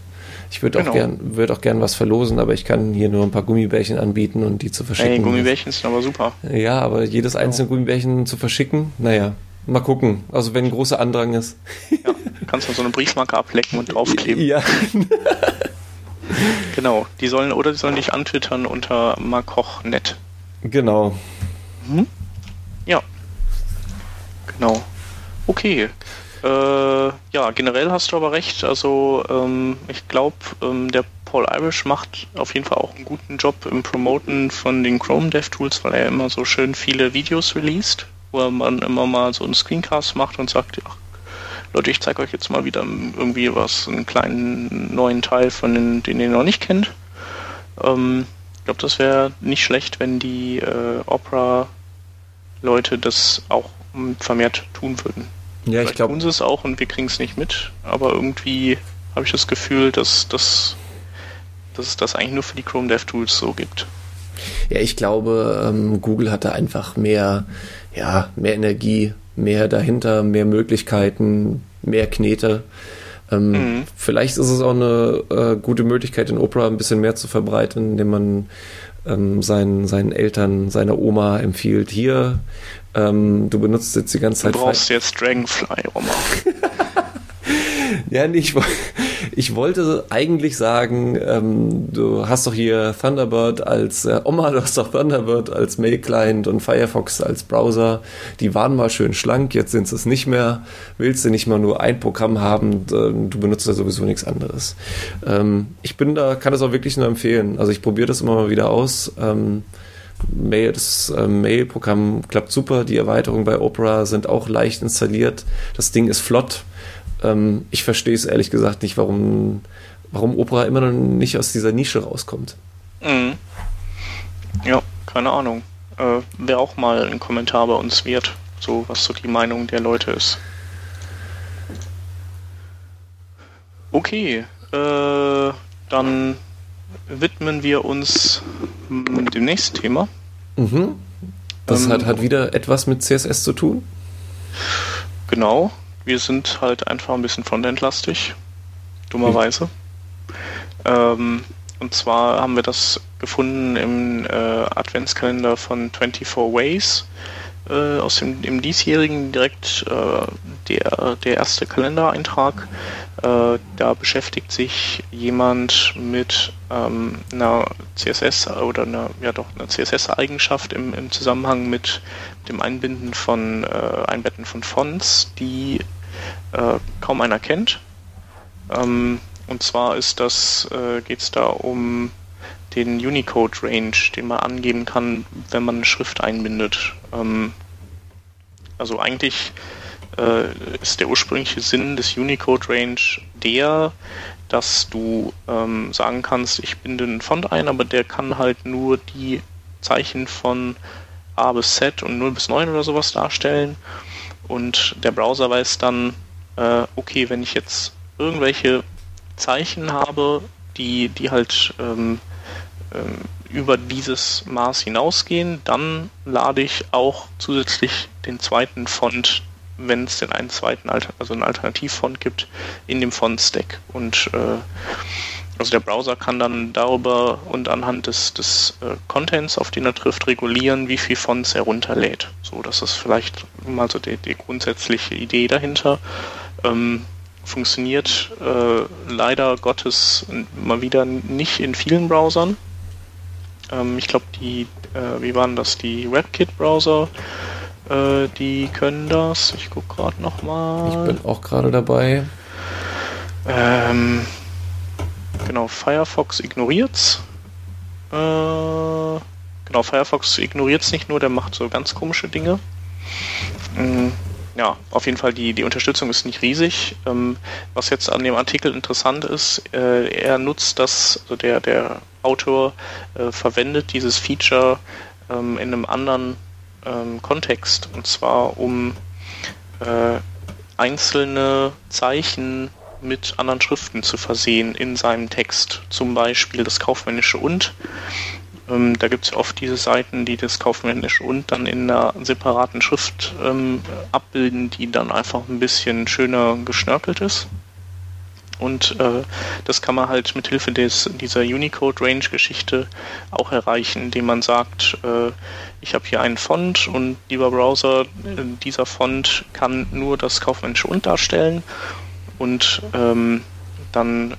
Ich würde genau. auch gern, würde auch gern was verlosen, aber ich kann hier nur ein paar Gummibärchen anbieten und die zu verschicken. Hey, Gummibärchen sind aber super. Ja, aber jedes genau. einzelne Gummibärchen zu verschicken, naja, mal gucken. Also wenn ein großer Andrang ist. Ja, kannst du so eine Briefmarke ablecken und draufkleben. Ja. genau, die sollen, oder die sollen dich antwittern unter markochnet. Genau. Mhm. Ja. Genau. Okay. Äh, ja, generell hast du aber recht. Also ähm, ich glaube, ähm, der Paul Irish macht auf jeden Fall auch einen guten Job im Promoten von den Chrome DevTools, weil er immer so schön viele Videos released, wo man immer mal so einen Screencast macht und sagt, ach, Leute, ich zeige euch jetzt mal wieder irgendwie was, einen kleinen neuen Teil von den, den ihr noch nicht kennt. Ähm, ich glaube, das wäre nicht schlecht, wenn die äh, Opera-Leute das auch vermehrt tun würden. Ja, Vielleicht ich glaube. tun sie es auch und wir kriegen es nicht mit, aber irgendwie habe ich das Gefühl, dass, dass, dass es das eigentlich nur für die Chrome DevTools so gibt. Ja, ich glaube, ähm, Google hatte einfach mehr, ja, mehr Energie, mehr dahinter, mehr Möglichkeiten, mehr Knete. Ähm, mhm. Vielleicht ist es auch eine äh, gute Möglichkeit, in Opera ein bisschen mehr zu verbreiten, indem man ähm, seinen, seinen Eltern, seiner Oma empfiehlt, hier, ähm, du benutzt jetzt die ganze Zeit... Du brauchst jetzt Dragonfly, Oma. ja, nee, ich, ich wollte eigentlich sagen, ähm, du hast doch hier Thunderbird als äh, Oma, du hast doch Thunderbird als Mail-Client und Firefox als Browser. Die waren mal schön schlank, jetzt sind sie es nicht mehr. Willst du nicht mal nur ein Programm haben, du benutzt da sowieso nichts anderes. Ähm, ich bin da, kann das auch wirklich nur empfehlen. Also ich probiere das immer mal wieder aus. Ähm, Mail, das äh, Mail-Programm klappt super. Die Erweiterungen bei Opera sind auch leicht installiert. Das Ding ist flott. Ähm, ich verstehe es ehrlich gesagt nicht, warum warum Opera immer noch nicht aus dieser Nische rauskommt. Mhm. Ja, keine Ahnung. Äh, Wäre auch mal ein Kommentar bei uns wert, so was so die Meinung der Leute ist. Okay, äh, dann widmen wir uns dem nächsten Thema. Mhm. Das ähm, hat, hat wieder etwas mit CSS zu tun? Genau. Wir sind halt einfach ein bisschen frontendlastig. Dummerweise. Mhm. Ähm, und zwar haben wir das gefunden im äh, Adventskalender von 24 Ways äh, aus dem, dem diesjährigen direkt äh, der, der erste Kalendereintrag. Äh, da beschäftigt sich jemand mit ähm, einer CSS oder einer, ja doch, einer CSS-Eigenschaft im, im Zusammenhang mit dem Einbinden von äh, Einbetten von Fonts, die äh, kaum einer kennt. Ähm, und zwar ist das, äh, geht es da um den Unicode Range, den man angeben kann, wenn man eine Schrift einbindet. Ähm, also eigentlich äh, ist der ursprüngliche Sinn des Unicode Range der, dass du ähm, sagen kannst, ich binde einen Font ein, aber der kann halt nur die Zeichen von A bis Z und 0 bis 9 oder sowas darstellen. Und der Browser weiß dann, äh, okay, wenn ich jetzt irgendwelche Zeichen habe, die, die halt ähm, über dieses Maß hinausgehen, dann lade ich auch zusätzlich den zweiten Font, wenn es denn einen zweiten, also einen Alternativfont gibt, in dem Font-Stack. Und äh, also der Browser kann dann darüber und anhand des, des äh, Contents, auf den er trifft, regulieren, wie viel Fonts er runterlädt. So, das ist vielleicht mal so die, die grundsätzliche Idee dahinter. Ähm, funktioniert äh, leider Gottes mal wieder nicht in vielen Browsern. Ähm, ich glaube, die, äh, wie waren das? Die WebKit-Browser, äh, die können das. Ich gucke gerade nochmal. Ich bin auch gerade dabei. Ähm, genau, Firefox ignoriert's. Äh, genau, Firefox ignoriert's nicht nur, der macht so ganz komische Dinge. Mhm ja, auf jeden Fall die, die Unterstützung ist nicht riesig. Ähm, was jetzt an dem Artikel interessant ist, äh, er nutzt das, also der, der Autor äh, verwendet dieses Feature ähm, in einem anderen ähm, Kontext und zwar um äh, einzelne Zeichen mit anderen Schriften zu versehen in seinem Text. Zum Beispiel das kaufmännische und ähm, da gibt es oft diese Seiten, die das kaufmännische und dann in einer separaten Schrift ähm, abbilden, die dann einfach ein bisschen schöner geschnörkelt ist. Und äh, das kann man halt mit Hilfe dieser Unicode-Range-Geschichte auch erreichen, indem man sagt, äh, ich habe hier einen Font und lieber Browser, äh, dieser Font kann nur das kaufmännische und darstellen. Und ähm, dann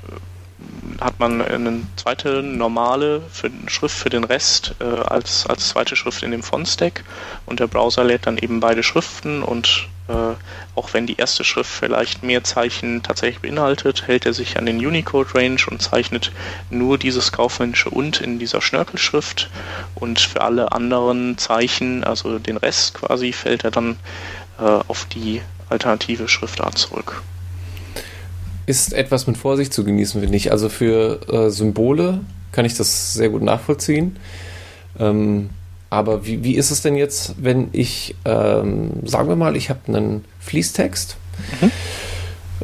hat man eine zweite normale für Schrift für den Rest äh, als, als zweite Schrift in dem Font-Stack und der Browser lädt dann eben beide Schriften und äh, auch wenn die erste Schrift vielleicht mehr Zeichen tatsächlich beinhaltet, hält er sich an den Unicode-Range und zeichnet nur dieses kaufmännische und in dieser Schnörkelschrift. Und für alle anderen Zeichen, also den Rest quasi, fällt er dann äh, auf die alternative Schriftart zurück ist etwas mit Vorsicht zu genießen, finde ich. Also für äh, Symbole kann ich das sehr gut nachvollziehen. Ähm, aber wie, wie ist es denn jetzt, wenn ich, ähm, sagen wir mal, ich habe einen Fließtext mhm.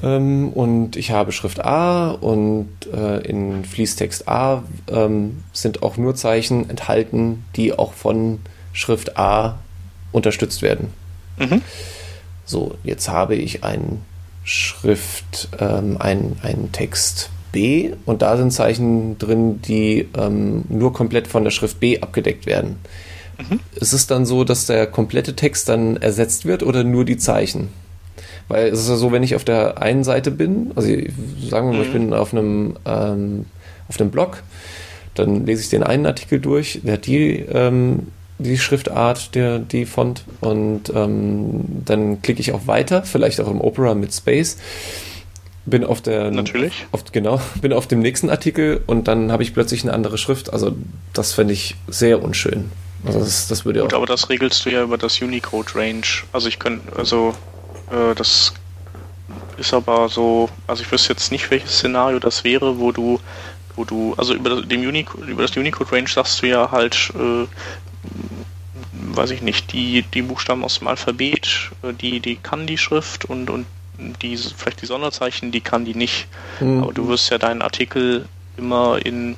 ähm, und ich habe Schrift A und äh, in Fließtext A ähm, sind auch nur Zeichen enthalten, die auch von Schrift A unterstützt werden. Mhm. So, jetzt habe ich einen Schrift ähm, ein, ein Text B und da sind Zeichen drin, die ähm, nur komplett von der Schrift B abgedeckt werden. Mhm. Ist es dann so, dass der komplette Text dann ersetzt wird oder nur die Zeichen? Weil es ist ja so, wenn ich auf der einen Seite bin, also sagen wir mal, mhm. ich bin auf einem, ähm, auf einem Blog, dann lese ich den einen Artikel durch, der hat die ähm, die Schriftart, der, die Font. Und ähm, dann klicke ich auf Weiter, vielleicht auch im Opera mit Space. Bin auf der. Natürlich. Auf, genau, bin auf dem nächsten Artikel und dann habe ich plötzlich eine andere Schrift. Also, das fände ich sehr unschön. Also, das, das würde Gut, auch. aber das regelst du ja über das Unicode Range. Also, ich könnte, also, äh, das ist aber so, also ich wüsste jetzt nicht, welches Szenario das wäre, wo du, wo du, also über das, dem Unicode, über das Unicode Range sagst du ja halt, äh, weiß ich nicht, die, die Buchstaben aus dem Alphabet, äh, die, die kann die Schrift und, und die, vielleicht die Sonderzeichen, die kann die nicht. Mhm. Aber du wirst ja deinen Artikel immer in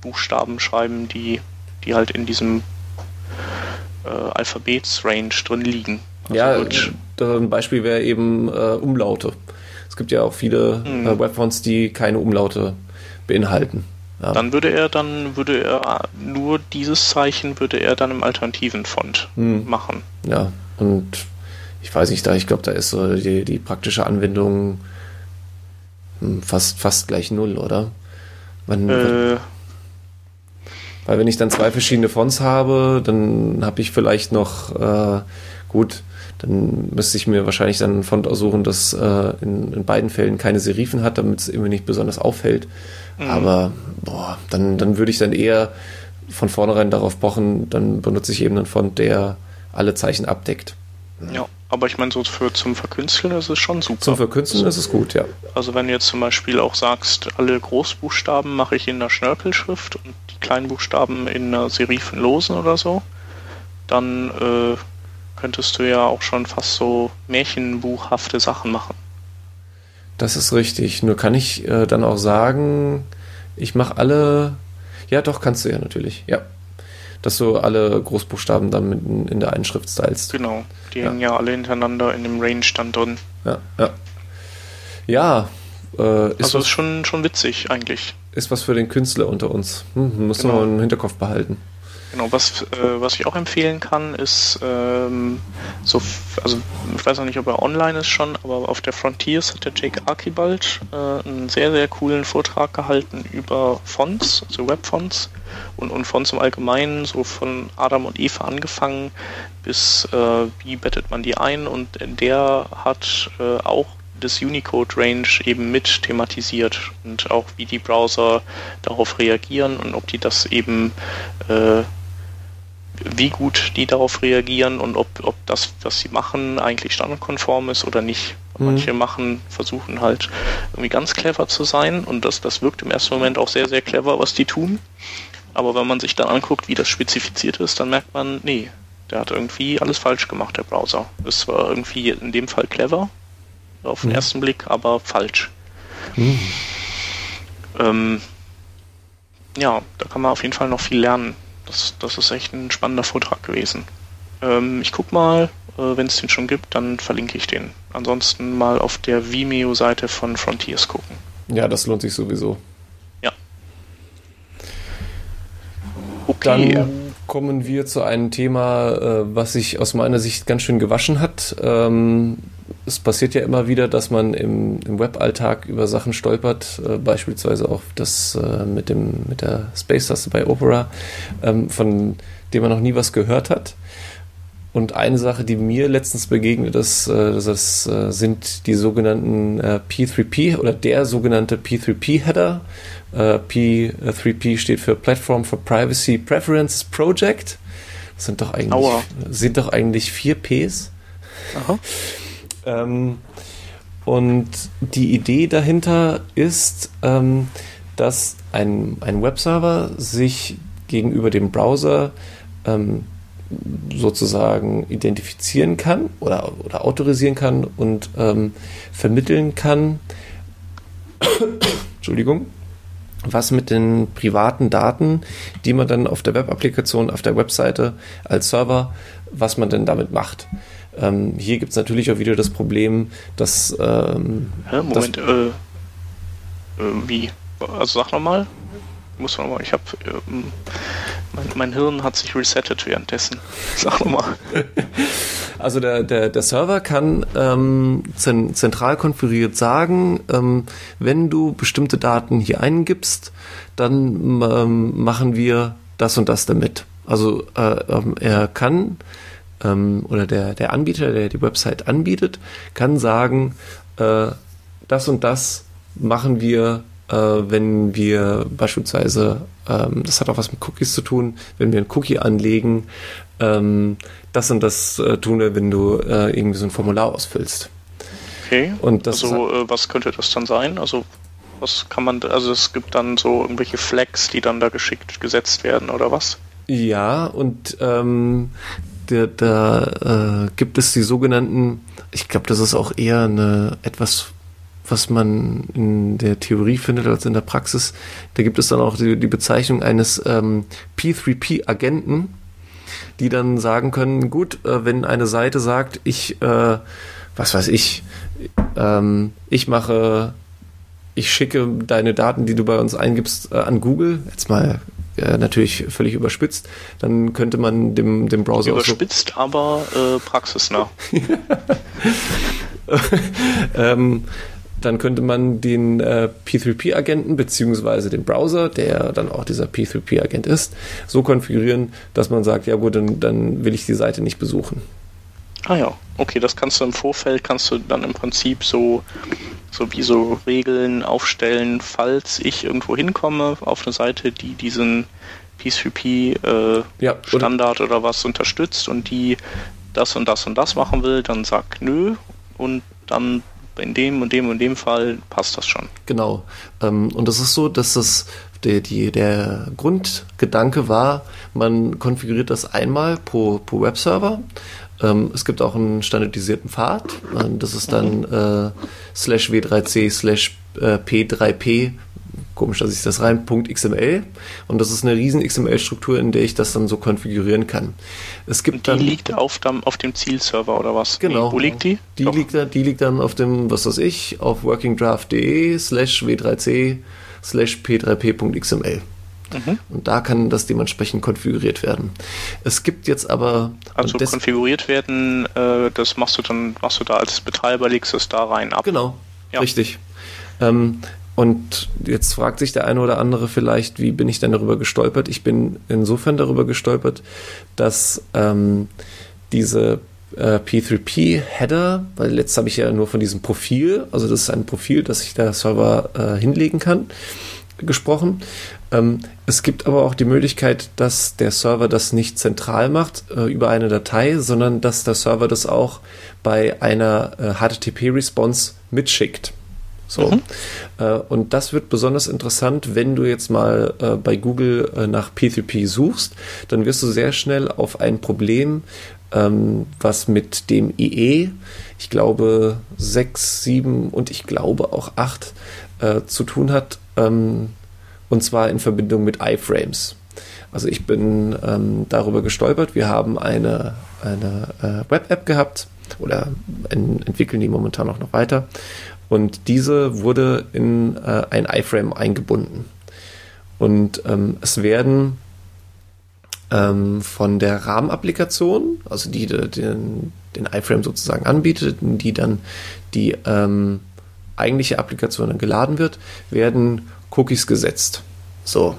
Buchstaben schreiben, die, die halt in diesem äh, Alphabetsrange drin liegen. Also ja, ein Beispiel wäre eben äh, Umlaute. Es gibt ja auch viele mhm. äh, Webfonts, die keine Umlaute beinhalten. Ja. Dann würde er dann würde er nur dieses Zeichen würde er dann im alternativen Font mhm. machen. Ja, und ich weiß nicht, da ich glaube, da ist so die, die praktische Anwendung hm, fast fast gleich null, oder? Man, äh, weil wenn ich dann zwei verschiedene Fonts habe, dann habe ich vielleicht noch, äh, gut, dann müsste ich mir wahrscheinlich dann ein Font aussuchen, das äh, in, in, beiden Fällen keine Serifen hat, damit es irgendwie nicht besonders auffällt. Mhm. Aber boah, dann, dann würde ich dann eher von vornherein darauf pochen, dann benutze ich eben einen Font, der alle Zeichen abdeckt. Ja. Aber ich meine, so für zum Verkünsteln ist es schon super. Zum Verkünsteln ist es gut, ja. Also wenn du jetzt zum Beispiel auch sagst, alle Großbuchstaben mache ich in der Schnörkelschrift und die kleinen Buchstaben in einer Serifenlosen oder so, dann äh, könntest du ja auch schon fast so märchenbuchhafte Sachen machen. Das ist richtig. Nur kann ich äh, dann auch sagen, ich mache alle. Ja, doch, kannst du ja natürlich. Ja dass du alle Großbuchstaben dann in, der einen Schrift stylst. Genau, die ja. hängen ja alle hintereinander in dem Range dann drin. Ja, ja. Ja, äh, ist also was, ist schon, schon witzig eigentlich. Ist was für den Künstler unter uns. Hm, muss genau. man im Hinterkopf behalten. Genau, was, äh, was ich auch empfehlen kann, ist ähm, so, also ich weiß noch nicht, ob er online ist schon, aber auf der Frontiers hat der Jake Archibald äh, einen sehr, sehr coolen Vortrag gehalten über Fonts, also Webfonts und, und Fonts im Allgemeinen, so von Adam und Eva angefangen bis äh, wie bettet man die ein und der hat äh, auch das Unicode Range eben mit thematisiert und auch wie die Browser darauf reagieren und ob die das eben äh, wie gut die darauf reagieren und ob, ob das, was sie machen, eigentlich standardkonform ist oder nicht. Mhm. Manche machen, versuchen halt irgendwie ganz clever zu sein und das, das wirkt im ersten Moment auch sehr, sehr clever, was die tun. Aber wenn man sich dann anguckt, wie das spezifiziert ist, dann merkt man, nee, der hat irgendwie alles falsch gemacht, der Browser. Ist zwar irgendwie in dem Fall clever, auf den mhm. ersten Blick, aber falsch. Mhm. Ähm, ja, da kann man auf jeden Fall noch viel lernen. Das, das ist echt ein spannender Vortrag gewesen. Ähm, ich guck mal, äh, wenn es den schon gibt, dann verlinke ich den. Ansonsten mal auf der Vimeo-Seite von Frontiers gucken. Ja, das lohnt sich sowieso. Ja. Okay. Dann kommen wir zu einem Thema, äh, was sich aus meiner Sicht ganz schön gewaschen hat. Ähm, es passiert ja immer wieder, dass man im, im Weballtag über Sachen stolpert, äh, beispielsweise auch das äh, mit, dem, mit der Space-Taste bei Opera, ähm, von dem man noch nie was gehört hat. Und eine Sache, die mir letztens begegnet ist, das sind die sogenannten äh, P3P oder der sogenannte P3P-Header. Äh, P3P steht für Platform for Privacy Preferences Project. Das sind doch eigentlich, sind doch eigentlich vier Ps. Aha. Ähm, und die Idee dahinter ist, ähm, dass ein, ein Webserver sich gegenüber dem Browser ähm, sozusagen identifizieren kann oder, oder autorisieren kann und ähm, vermitteln kann, Entschuldigung, was mit den privaten Daten, die man dann auf der Webapplikation, auf der Webseite als Server, was man denn damit macht. Ähm, hier gibt es natürlich auch wieder das Problem, dass. Ähm, Hä, Moment, dass, äh, äh, wie? Also sag nochmal. Muss man mal, ich habe. Ähm, mein, mein, Hirn hat sich resettet währenddessen. Sag nochmal. Also der, der, der Server kann ähm, zentral konfiguriert sagen, ähm, wenn du bestimmte Daten hier eingibst, dann ähm, machen wir das und das damit. Also äh, ähm, er kann ähm, oder der, der Anbieter, der die Website anbietet, kann sagen, äh, das und das machen wir, wenn wir beispielsweise, ähm, das hat auch was mit Cookies zu tun, wenn wir ein Cookie anlegen, ähm, das und das äh, tun wir, wenn du äh, irgendwie so ein Formular ausfüllst. Okay. Und das also äh, was könnte das dann sein? Also was kann man, also es gibt dann so irgendwelche Flags, die dann da geschickt gesetzt werden oder was? Ja, und ähm, da, da äh, gibt es die sogenannten, ich glaube, das ist auch eher eine etwas was man in der Theorie findet als in der Praxis. Da gibt es dann auch die, die Bezeichnung eines ähm, P3P-Agenten, die dann sagen können, gut, äh, wenn eine Seite sagt, ich, äh, was weiß ich, ähm, ich mache, ich schicke deine Daten, die du bei uns eingibst, äh, an Google, jetzt mal äh, natürlich völlig überspitzt, dann könnte man dem, dem Browser überspitzt, so aber äh, praxisnah. ähm, dann könnte man den äh, P3P-Agenten beziehungsweise den Browser, der dann auch dieser P3P-Agent ist, so konfigurieren, dass man sagt, ja gut, dann, dann will ich die Seite nicht besuchen. Ah ja, okay, das kannst du im Vorfeld, kannst du dann im Prinzip so, so wie so Regeln aufstellen, falls ich irgendwo hinkomme auf eine Seite, die diesen P3P äh, ja, oder, oder was unterstützt und die das und das und das machen will, dann sag nö und dann in dem und dem und dem Fall passt das schon. Genau. Ähm, und es ist so, dass das der, die, der Grundgedanke war, man konfiguriert das einmal pro, pro Webserver. Ähm, es gibt auch einen standardisierten Pfad. Ähm, das ist dann äh, slash w3c slash äh, p3p komisch, dass ich das rein, .xml und das ist eine riesen XML-Struktur, in der ich das dann so konfigurieren kann. Es gibt die dann, liegt auf dem, auf dem Zielserver oder was? Genau. Wo liegt die? Die liegt, da, die liegt dann auf dem, was weiß ich, auf workingdraft.de slash w3c slash p3p.xml. Mhm. Und da kann das dementsprechend konfiguriert werden. Es gibt jetzt aber. Also konfiguriert werden, äh, das machst du dann, machst du da als Betreiber, legst es da rein ab. Genau, ja. richtig. Ähm, und jetzt fragt sich der eine oder andere vielleicht, wie bin ich denn darüber gestolpert? Ich bin insofern darüber gestolpert, dass ähm, diese äh, P3P-Header, weil letzt habe ich ja nur von diesem Profil, also das ist ein Profil, das sich der Server äh, hinlegen kann, gesprochen. Ähm, es gibt aber auch die Möglichkeit, dass der Server das nicht zentral macht äh, über eine Datei, sondern dass der Server das auch bei einer äh, HTTP-Response mitschickt. So. Mhm. Äh, und das wird besonders interessant, wenn du jetzt mal äh, bei Google äh, nach P3P suchst, dann wirst du sehr schnell auf ein Problem, ähm, was mit dem IE, ich glaube 6, 7 und ich glaube auch 8 äh, zu tun hat, ähm, und zwar in Verbindung mit iFrames. Also ich bin ähm, darüber gestolpert. Wir haben eine, eine Web-App gehabt oder entwickeln die momentan auch noch weiter. Und diese wurde in äh, ein iFrame eingebunden. Und ähm, es werden ähm, von der Rahmenapplikation, also die, die den, den iFrame sozusagen anbietet, die dann die ähm, eigentliche Applikation dann geladen wird, werden Cookies gesetzt. So.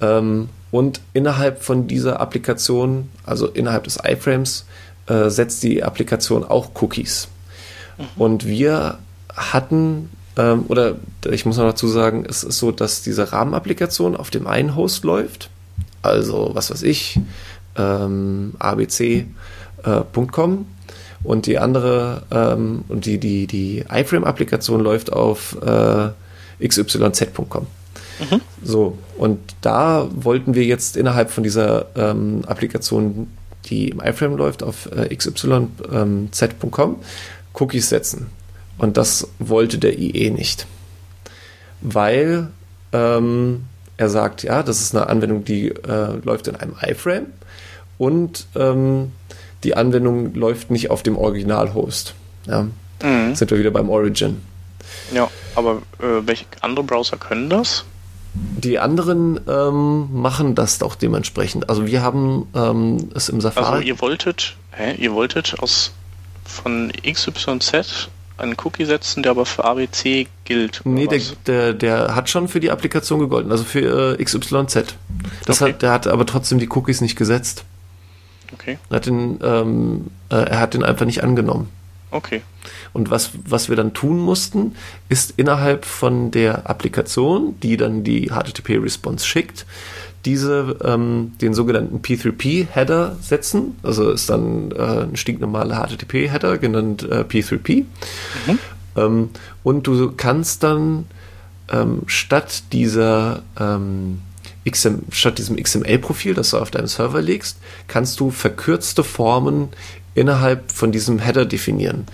Ähm, und innerhalb von dieser Applikation, also innerhalb des iFrames, äh, setzt die Applikation auch Cookies. Mhm. Und wir hatten, ähm, oder ich muss noch dazu sagen, es ist so, dass diese Rahmenapplikation auf dem einen Host läuft, also was weiß ich, ähm, abc.com äh, und die andere ähm, und die, die, die iFrame-Applikation läuft auf äh, xyz.com. Mhm. So, und da wollten wir jetzt innerhalb von dieser ähm, Applikation, die im iFrame läuft, auf äh, xyz.com ähm, Cookies setzen. Und das wollte der IE nicht. Weil ähm, er sagt, ja, das ist eine Anwendung, die äh, läuft in einem iFrame und ähm, die Anwendung läuft nicht auf dem Original-Host. Ja. Mhm. Sind wir wieder beim Origin. Ja, aber äh, welche andere Browser können das? Die anderen ähm, machen das auch dementsprechend. Also wir haben ähm, es im Safari. Also ihr wolltet, hä, ihr wolltet aus von XYZ einen Cookie setzen, der aber für ABC gilt. Nee, der, der, der, hat schon für die Applikation gegolten, also für äh, XYZ. Das okay. hat, der hat aber trotzdem die Cookies nicht gesetzt. Okay. Er hat den, ähm, äh, er hat den einfach nicht angenommen. Okay. Und was, was wir dann tun mussten, ist innerhalb von der Applikation, die dann die HTTP-Response schickt, diese ähm, den sogenannten P3P-Header setzen. Also ist dann äh, ein stinknormaler HTTP-Header, genannt äh, P3P. Mhm. Ähm, und du kannst dann ähm, statt dieser ähm, XM, statt diesem XML-Profil, das du auf deinem Server legst, kannst du verkürzte Formen innerhalb von diesem Header definieren.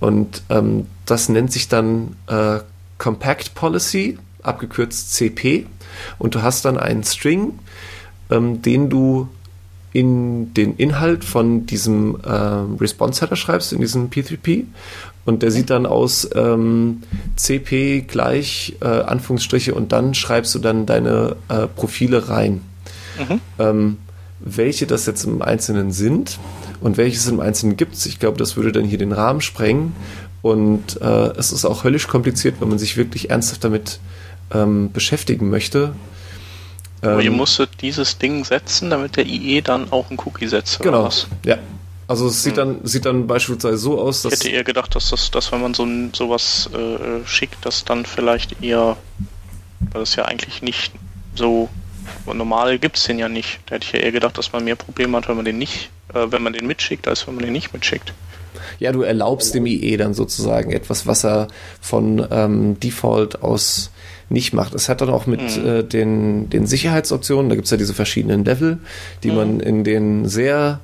Und ähm, das nennt sich dann äh, Compact Policy, abgekürzt CP. Und du hast dann einen String, ähm, den du in den Inhalt von diesem äh, Response-Header schreibst, in diesem P3P. Und der sieht dann aus ähm, CP gleich äh, Anführungsstriche und dann schreibst du dann deine äh, Profile rein. Mhm. Ähm, welche das jetzt im Einzelnen sind und welches im Einzelnen gibt es, ich glaube, das würde dann hier den Rahmen sprengen. Und äh, es ist auch höllisch kompliziert, wenn man sich wirklich ernsthaft damit ähm, beschäftigen möchte. Aber ihr ähm, musstet dieses Ding setzen, damit der IE dann auch ein Cookie setzt. Genau. Ja. Also es sieht hm. dann sieht dann beispielsweise so aus, dass. Ich hätte eher gedacht, dass das, dass wenn man so ein, sowas äh, schickt, dass dann vielleicht eher, weil das ja eigentlich nicht so normal gibt es den ja nicht. Da hätte ich ja eher gedacht, dass man mehr Probleme hat, wenn man den nicht, äh, wenn man den mitschickt, als wenn man den nicht mitschickt. Ja, du erlaubst dem IE dann sozusagen etwas, was er von ähm, Default aus nicht macht. Es hat dann auch mit mhm. äh, den, den Sicherheitsoptionen, da gibt es ja diese verschiedenen Level, die mhm. man in den sehr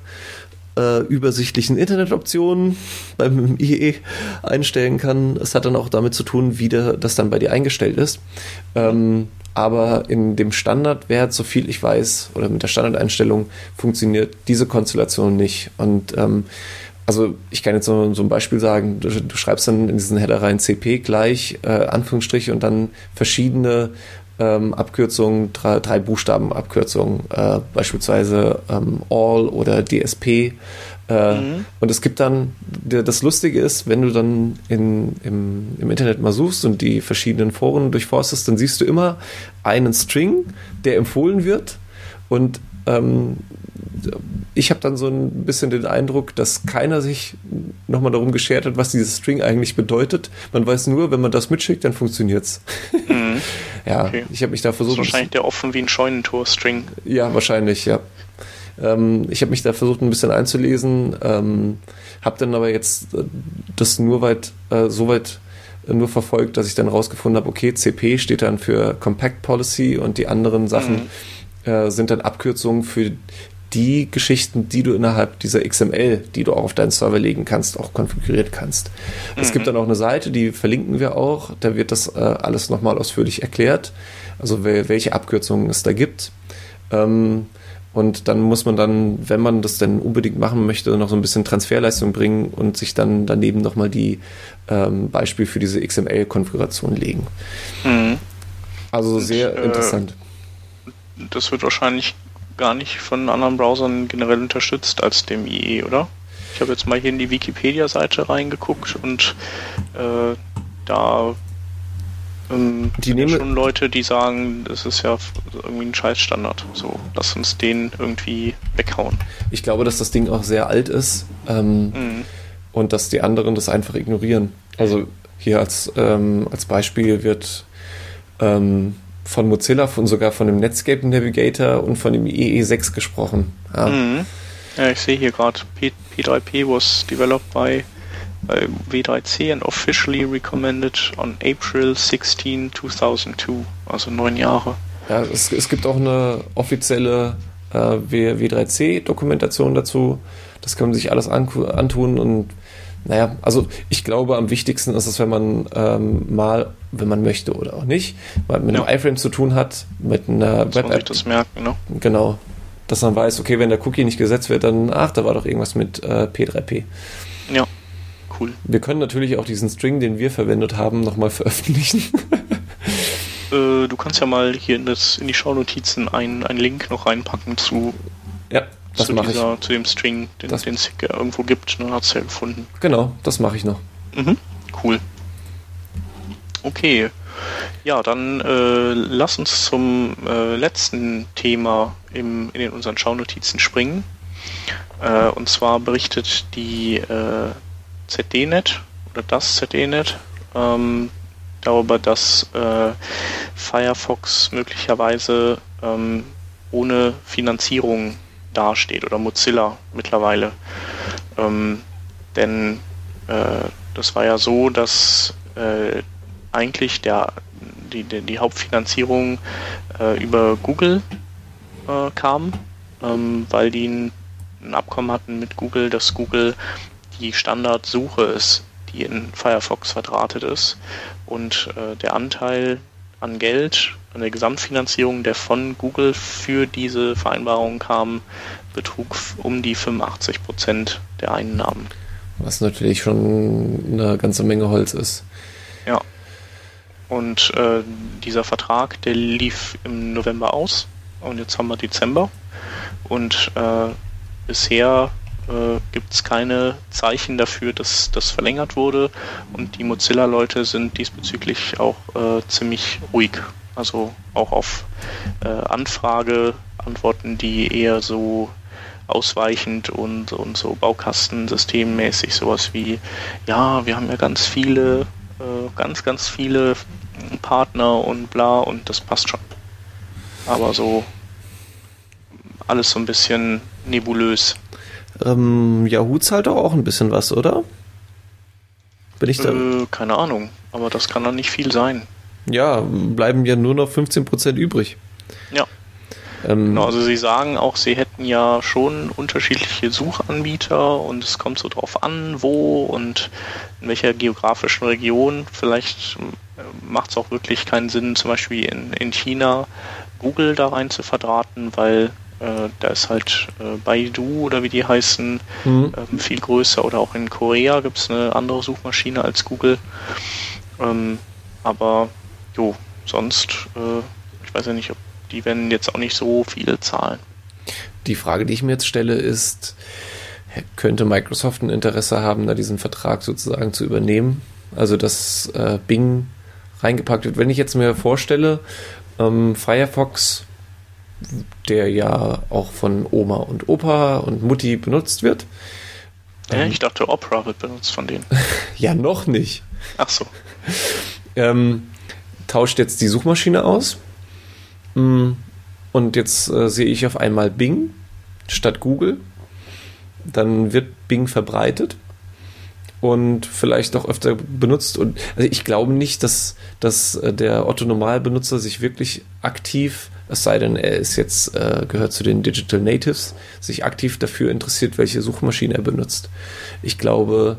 äh, übersichtlichen Internetoptionen beim IE einstellen kann. Es hat dann auch damit zu tun, wie der, das dann bei dir eingestellt ist. Ähm, aber in dem Standardwert, so viel ich weiß, oder mit der Standardeinstellung funktioniert diese Konstellation nicht. Und ähm, also ich kann jetzt so, so ein Beispiel sagen, du, du, schreibst dann in diesen Header rein CP gleich, äh, Anführungsstriche und dann verschiedene ähm, Abkürzungen, drei, drei Buchstaben Abkürzungen, äh, beispielsweise ähm, All oder DSP. Äh, mhm. Und es gibt dann, das Lustige ist, wenn du dann in, im, im Internet mal suchst und die verschiedenen Foren durchforstest, dann siehst du immer einen String, der empfohlen wird und ähm, ich habe dann so ein bisschen den Eindruck, dass keiner sich nochmal darum geschert hat, was dieses String eigentlich bedeutet. Man weiß nur, wenn man das mitschickt, dann funktioniert's. Mhm. ja, okay. ich habe mich da versucht. Das ist wahrscheinlich der offen wie ein Scheunentor-String. Ja, wahrscheinlich, ja. Ähm, ich habe mich da versucht, ein bisschen einzulesen, ähm, habe dann aber jetzt äh, das nur weit, äh, so weit äh, nur verfolgt, dass ich dann rausgefunden habe, okay, CP steht dann für Compact Policy und die anderen Sachen mhm. äh, sind dann Abkürzungen für die Geschichten, die du innerhalb dieser XML, die du auch auf deinen Server legen kannst, auch konfiguriert kannst. Mhm. Es gibt mhm. dann auch eine Seite, die verlinken wir auch, da wird das äh, alles nochmal ausführlich erklärt, also welche Abkürzungen es da gibt. Ähm, und dann muss man dann, wenn man das denn unbedingt machen möchte, noch so ein bisschen Transferleistung bringen und sich dann daneben nochmal die ähm, Beispiel für diese XML-Konfiguration legen. Mhm. Also sehr und, äh, interessant. Das wird wahrscheinlich gar nicht von anderen Browsern generell unterstützt als dem IE, oder? Ich habe jetzt mal hier in die Wikipedia-Seite reingeguckt und äh, da ähm, die nehmen schon Leute, die sagen, das ist ja irgendwie ein Scheißstandard. So, lass uns den irgendwie weghauen. Ich glaube, dass das Ding auch sehr alt ist ähm, mhm. und dass die anderen das einfach ignorieren. Also hier als, ähm, als Beispiel wird ähm, von Mozilla, von sogar von dem Netscape Navigator und von dem IE6 gesprochen. Ja, mhm. ja ich sehe hier gerade, P3P was developed by bei W3C and officially recommended on April 16, 2002, also neun Jahre. Ja, es, es gibt auch eine offizielle äh, W3C-Dokumentation dazu. Das kann man sich alles antun und naja, also ich glaube, am wichtigsten ist es, wenn man ähm, mal, wenn man möchte oder auch nicht, mal mit ja. einem iFrame zu tun hat, mit einer Web-App. das merken, ne? Genau. Dass man weiß, okay, wenn der Cookie nicht gesetzt wird, dann, ach, da war doch irgendwas mit äh, P3P. Ja cool. Wir können natürlich auch diesen String, den wir verwendet haben, nochmal veröffentlichen. äh, du kannst ja mal hier in, das, in die Shownotizen einen, einen Link noch reinpacken zu, ja, das zu, dieser, zu dem String, den es irgendwo gibt. Ne, hat es ja gefunden. Genau, das mache ich noch. Mhm, cool. Okay. Ja, dann äh, lass uns zum äh, letzten Thema im, in unseren Schaunotizen springen. Äh, und zwar berichtet die äh, ZDNet oder das ZDNet ähm, darüber, dass äh, Firefox möglicherweise ähm, ohne Finanzierung dasteht oder Mozilla mittlerweile. Ähm, denn äh, das war ja so, dass äh, eigentlich der, die, die, die Hauptfinanzierung äh, über Google äh, kam, ähm, weil die ein, ein, Abkommen hatten mit Google, dass Google die Standardsuche ist, die in Firefox verdrahtet ist. Und äh, der Anteil an Geld, an der Gesamtfinanzierung, der von Google für diese Vereinbarung kam, betrug um die 85 Prozent der Einnahmen. Was natürlich schon eine ganze Menge Holz ist. Ja. Und äh, dieser Vertrag, der lief im November aus und jetzt haben wir Dezember. Und äh, bisher äh, gibt es keine Zeichen dafür, dass das verlängert wurde. Und die Mozilla-Leute sind diesbezüglich auch äh, ziemlich ruhig. Also auch auf äh, Anfrage antworten die eher so ausweichend und, und so Baukastensystemmäßig sowas wie, ja, wir haben ja ganz viele, äh, ganz, ganz viele Partner und bla und das passt schon. Aber so alles so ein bisschen nebulös. Ähm, Yahoo zahlt doch auch ein bisschen was, oder? Bin ich da? Äh, keine Ahnung, aber das kann dann nicht viel sein. Ja, bleiben ja nur noch 15% übrig. Ja. Ähm, genau, also Sie sagen auch, Sie hätten ja schon unterschiedliche Suchanbieter und es kommt so drauf an, wo und in welcher geografischen Region. Vielleicht äh, macht es auch wirklich keinen Sinn, zum Beispiel in, in China Google da rein zu verdrahten, weil äh, da ist halt äh, Baidu oder wie die heißen mhm. ähm, viel größer oder auch in Korea gibt es eine andere Suchmaschine als Google. Ähm, aber jo, sonst, äh, ich weiß ja nicht, ob die werden jetzt auch nicht so viele zahlen. Die Frage, die ich mir jetzt stelle, ist, könnte Microsoft ein Interesse haben, da diesen Vertrag sozusagen zu übernehmen? Also, dass äh, Bing reingepackt wird. Wenn ich jetzt mir vorstelle, ähm, Firefox der ja auch von Oma und Opa und Mutti benutzt wird. Ja, ich dachte, Opera wird benutzt von denen. ja, noch nicht. Ach so. Ähm, tauscht jetzt die Suchmaschine aus. Mm, und jetzt äh, sehe ich auf einmal Bing statt Google. Dann wird Bing verbreitet und vielleicht auch öfter benutzt. Und also ich glaube nicht, dass, dass äh, der Otto Normalbenutzer sich wirklich aktiv, es sei denn, er ist jetzt, äh, gehört zu den Digital Natives, sich aktiv dafür interessiert, welche Suchmaschine er benutzt. Ich glaube,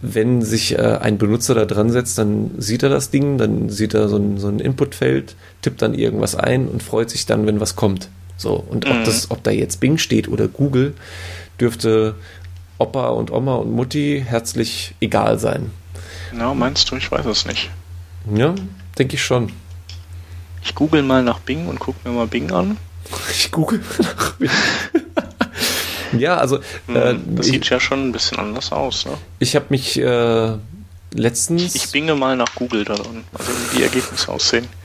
wenn sich äh, ein Benutzer da dran setzt, dann sieht er das Ding, dann sieht er so ein, so ein Inputfeld, tippt dann irgendwas ein und freut sich dann, wenn was kommt. So, und mhm. ob, das, ob da jetzt Bing steht oder Google, dürfte Opa und Oma und Mutti herzlich egal sein. Na, meinst du? Ich weiß es nicht. Ja, denke ich schon. Ich google mal nach Bing und gucke mir mal Bing an. Ich google nach Bing. ja, also. Hm, äh, das sieht ich, ja schon ein bisschen anders aus, ne? Ich habe mich äh, letztens. Ich, ich binge mal nach Google da drin, also wie die Ergebnisse aussehen.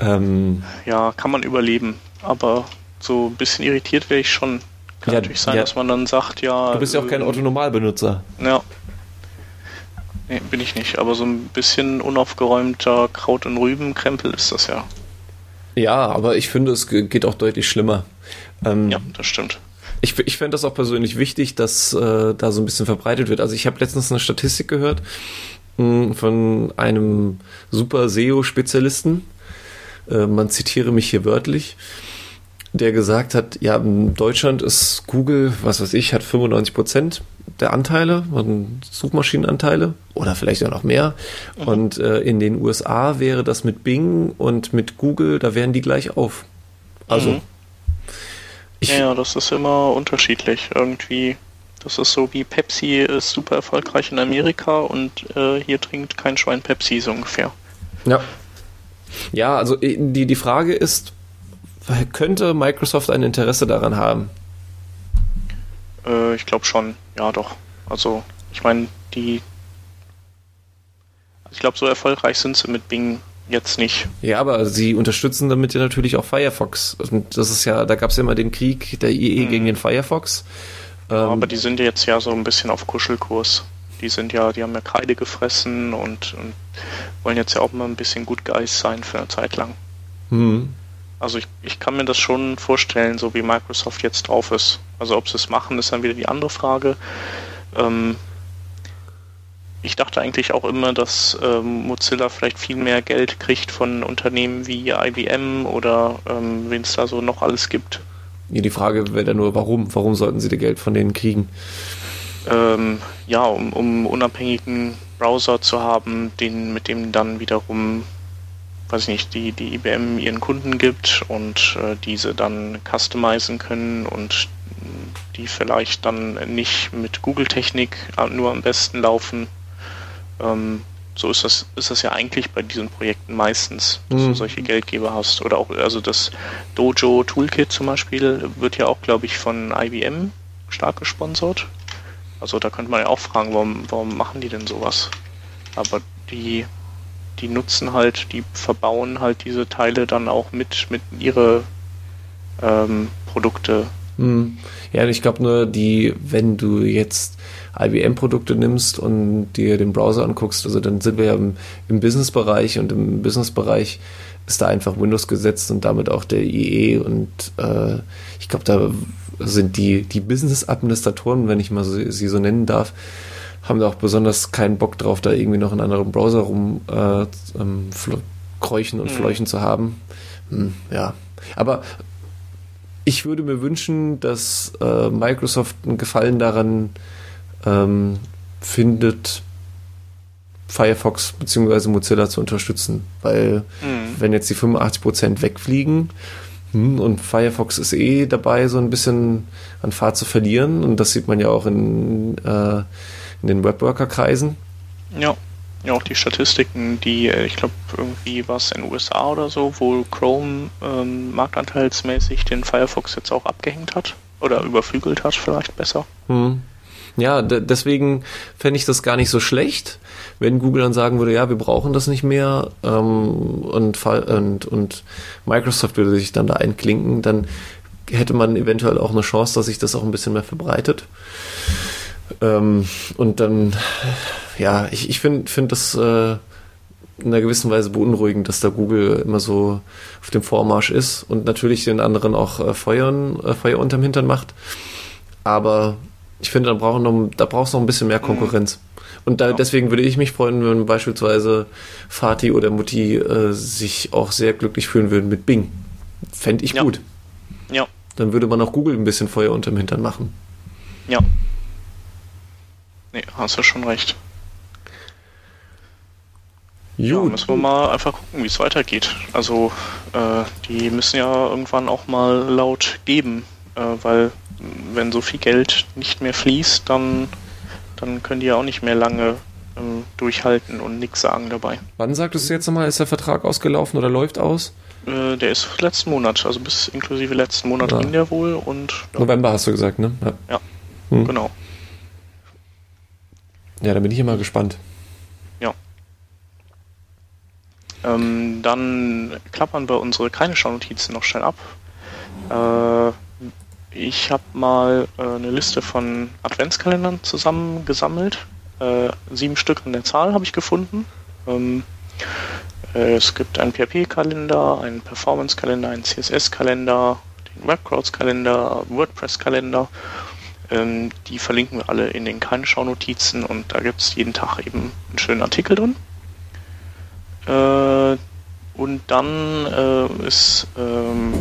Ähm, ja, kann man überleben, aber so ein bisschen irritiert wäre ich schon. Kann ja, natürlich sein, ja. dass man dann sagt, ja. Du bist ja auch kein Autonormalbenutzer. Ja. Nee, bin ich nicht, aber so ein bisschen unaufgeräumter Kraut- und Rübenkrempel ist das ja. Ja, aber ich finde, es geht auch deutlich schlimmer. Ähm, ja, das stimmt. Ich, ich fände das auch persönlich wichtig, dass äh, da so ein bisschen verbreitet wird. Also ich habe letztens eine Statistik gehört mh, hm, von einem super SEO-Spezialisten. Äh, man zitiere mich hier wörtlich der gesagt hat, ja, in Deutschland ist Google, was weiß ich, hat 95 Prozent der Anteile, Suchmaschinenanteile oder vielleicht auch noch mehr. Mhm. Und äh, in den USA wäre das mit Bing und mit Google, da wären die gleich auf. Also. Mhm. Ich, ja, das ist immer unterschiedlich. Irgendwie, das ist so wie Pepsi ist super erfolgreich in Amerika und äh, hier trinkt kein Schwein Pepsi so ungefähr. Ja. Ja, also äh, die, die Frage ist, könnte Microsoft ein Interesse daran haben? Äh, ich glaube schon, ja doch. Also ich meine, die ich glaube, so erfolgreich sind sie mit Bing jetzt nicht. Ja, aber sie unterstützen damit ja natürlich auch Firefox. Und das ist ja, da gab es ja immer den Krieg der IE hm. gegen den Firefox. Ja, ähm, aber die sind jetzt ja so ein bisschen auf Kuschelkurs. Die sind ja, die haben ja Kreide gefressen und, und wollen jetzt ja auch mal ein bisschen gut Geist sein für eine Zeit lang. Hm. Also ich, ich kann mir das schon vorstellen, so wie Microsoft jetzt drauf ist. Also ob sie es machen, ist dann wieder die andere Frage. Ähm, ich dachte eigentlich auch immer, dass ähm, Mozilla vielleicht viel mehr Geld kriegt von Unternehmen wie IBM oder ähm, wen es da so noch alles gibt. Ja, die Frage wäre dann nur, warum? Warum sollten sie das Geld von denen kriegen? Ähm, ja, um, um unabhängigen Browser zu haben, den, mit dem dann wiederum, weiß ich nicht, die, die IBM ihren Kunden gibt und äh, diese dann customizen können und die vielleicht dann nicht mit Google-Technik nur am besten laufen. Ähm, so ist das, ist das ja eigentlich bei diesen Projekten meistens, dass mhm. du solche Geldgeber hast. Oder auch, also das Dojo Toolkit zum Beispiel wird ja auch, glaube ich, von IBM stark gesponsert. Also da könnte man ja auch fragen, warum, warum machen die denn sowas? Aber die, die nutzen halt, die verbauen halt diese Teile dann auch mit, mit ihre ähm, Produkte. Hm. Ja, ich glaube nur, die, wenn du jetzt IBM-Produkte nimmst und dir den Browser anguckst, also dann sind wir ja im, im Business-Bereich und im Business-Bereich ist da einfach Windows gesetzt und damit auch der IE und äh, ich glaube, da sind die, die Business-Administratoren, wenn ich mal so, sie so nennen darf, haben da auch besonders keinen Bock drauf, da irgendwie noch einen anderen Browser rum äh, ähm, und mhm. fleuchen zu haben. Hm, ja, aber ich würde mir wünschen, dass äh, Microsoft einen Gefallen daran ähm, findet, Firefox bzw. Mozilla zu unterstützen. Weil mhm. wenn jetzt die 85% wegfliegen, hm, und Firefox ist eh dabei, so ein bisschen an Fahrt zu verlieren. Und das sieht man ja auch in, äh, in den Webworker-Kreisen. Ja. Ja, auch die Statistiken, die, äh, ich glaube, irgendwie war es in den USA oder so, wo Chrome ähm, marktanteilsmäßig den Firefox jetzt auch abgehängt hat. Oder überflügelt hat, vielleicht besser. Hm. Ja, deswegen fände ich das gar nicht so schlecht, wenn Google dann sagen würde, ja, wir brauchen das nicht mehr ähm, und, und, und Microsoft würde sich dann da einklinken, dann hätte man eventuell auch eine Chance, dass sich das auch ein bisschen mehr verbreitet. Ähm, und dann, ja, ich, ich finde find das äh, in einer gewissen Weise beunruhigend, dass da Google immer so auf dem Vormarsch ist und natürlich den anderen auch äh, Feuern, äh, Feuer unterm Hintern macht. Aber ich finde, da, brauchen noch, da brauchst du noch ein bisschen mehr Konkurrenz. Und da, deswegen würde ich mich freuen, wenn beispielsweise Fatih oder Mutti äh, sich auch sehr glücklich fühlen würden mit Bing. Fände ich ja. gut. Ja. Dann würde man auch Google ein bisschen Feuer unterm Hintern machen. Ja. Nee, hast du schon recht. Gut. Ja, müssen wir mal einfach gucken, wie es weitergeht. Also, äh, die müssen ja irgendwann auch mal laut geben, äh, weil wenn so viel Geld nicht mehr fließt, dann, dann können die ja auch nicht mehr lange ähm, durchhalten und nichts sagen dabei. Wann sagtest du jetzt nochmal, ist der Vertrag ausgelaufen oder läuft aus? Äh, der ist letzten Monat, also bis inklusive letzten Monat ja. ging der wohl und. Ja. November hast du gesagt, ne? Ja, ja hm. genau. Ja, da bin ich immer gespannt. Ja. Ähm, dann klappern wir unsere keine Schaunotizen noch schnell ab. Äh, ich habe mal äh, eine Liste von Adventskalendern zusammengesammelt. Äh, sieben Stück an der Zahl habe ich gefunden. Ähm, äh, es gibt einen PHP-Kalender, einen Performance-Kalender, einen CSS-Kalender, den Webcrawls-Kalender, WordPress-Kalender. Ähm, die verlinken wir alle in den Keine-Schau-Notizen und da gibt es jeden Tag eben einen schönen Artikel drin. Äh, und dann äh, ist ähm,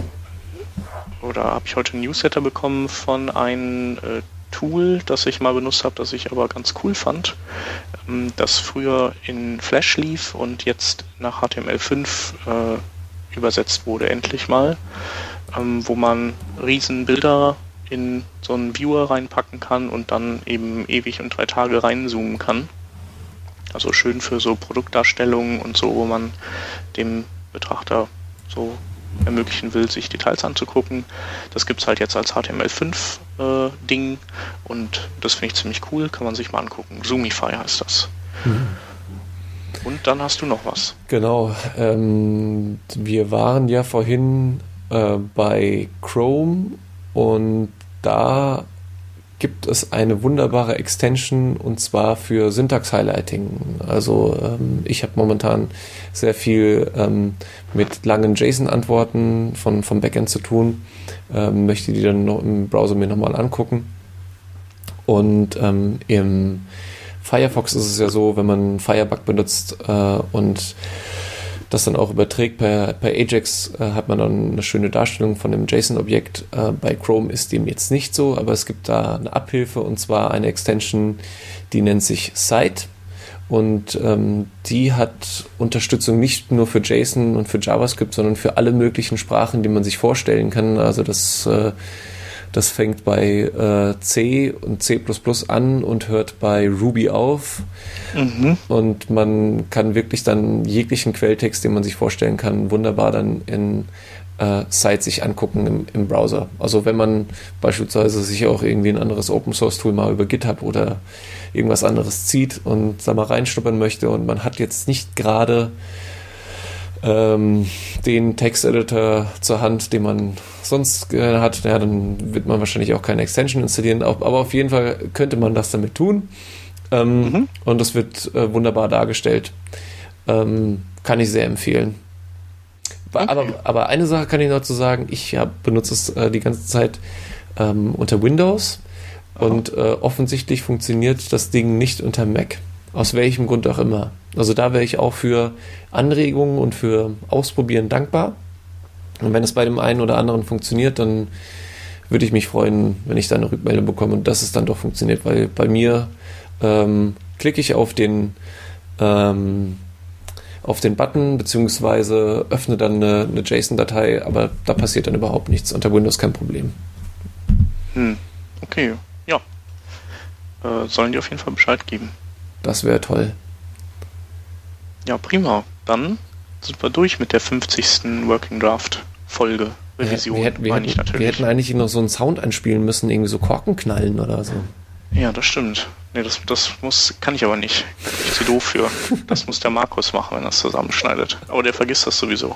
oder habe ich heute ein Newsletter bekommen von einem äh, Tool, das ich mal benutzt habe, das ich aber ganz cool fand, ähm, das früher in Flash lief und jetzt nach HTML5 äh, übersetzt wurde, endlich mal, ähm, wo man riesen Bilder in so einen Viewer reinpacken kann und dann eben ewig und drei Tage reinzoomen kann. Also schön für so Produktdarstellungen und so, wo man dem Betrachter so ermöglichen will, sich Details anzugucken. Das gibt es halt jetzt als HTML5-Ding äh, und das finde ich ziemlich cool, kann man sich mal angucken. Zoomify heißt das. Mhm. Und dann hast du noch was. Genau. Ähm, wir waren ja vorhin äh, bei Chrome und da gibt es eine wunderbare Extension und zwar für Syntax-Highlighting. Also ähm, ich habe momentan sehr viel ähm, mit langen JSON-Antworten von, vom Backend zu tun, ähm, möchte die dann noch im Browser mir nochmal angucken. Und ähm, im Firefox ist es ja so, wenn man Firebug benutzt äh, und das dann auch überträgt per, per Ajax, äh, hat man dann eine schöne Darstellung von dem JSON-Objekt. Äh, bei Chrome ist dem jetzt nicht so, aber es gibt da eine Abhilfe und zwar eine Extension, die nennt sich Site. Und ähm, die hat Unterstützung nicht nur für JSON und für JavaScript, sondern für alle möglichen Sprachen, die man sich vorstellen kann. Also das äh, das fängt bei äh, C und C an und hört bei Ruby auf. Mhm. Und man kann wirklich dann jeglichen Quelltext, den man sich vorstellen kann, wunderbar dann in äh, Site sich angucken im, im, Browser. Also wenn man beispielsweise sich auch irgendwie ein anderes Open Source Tool mal über GitHub oder irgendwas anderes zieht und da mal reinschnuppern möchte und man hat jetzt nicht gerade ähm, den Texteditor zur Hand, den man sonst äh, hat, ja, dann wird man wahrscheinlich auch keine Extension installieren, aber auf jeden Fall könnte man das damit tun. Ähm, mhm. Und das wird äh, wunderbar dargestellt. Ähm, kann ich sehr empfehlen. Okay. Aber, aber, eine Sache kann ich noch zu sagen, ich hab, benutze es äh, die ganze Zeit ähm, unter Windows und äh, offensichtlich funktioniert das Ding nicht unter Mac. Aus welchem Grund auch immer. Also da wäre ich auch für Anregungen und für Ausprobieren dankbar. Und wenn es bei dem einen oder anderen funktioniert, dann würde ich mich freuen, wenn ich da eine Rückmeldung bekomme und dass es dann doch funktioniert, weil bei mir ähm, klicke ich auf den ähm, auf den Button beziehungsweise öffne dann eine, eine JSON-Datei, aber da passiert dann überhaupt nichts. Unter Windows kein Problem. Hm. Okay, ja. Äh, sollen die auf jeden Fall Bescheid geben. Das wäre toll. Ja, prima. Dann sind wir durch mit der 50. Working Draft Folge. Revision, wir, hätten, wir, hätten, wir hätten eigentlich noch so einen Sound einspielen müssen, irgendwie so Korken knallen oder so. Ja, das stimmt. Nee, das, das muss, kann ich aber nicht. Bin ich zu doof für. Das muss der Markus machen, wenn er es zusammenschneidet. Aber der vergisst das sowieso.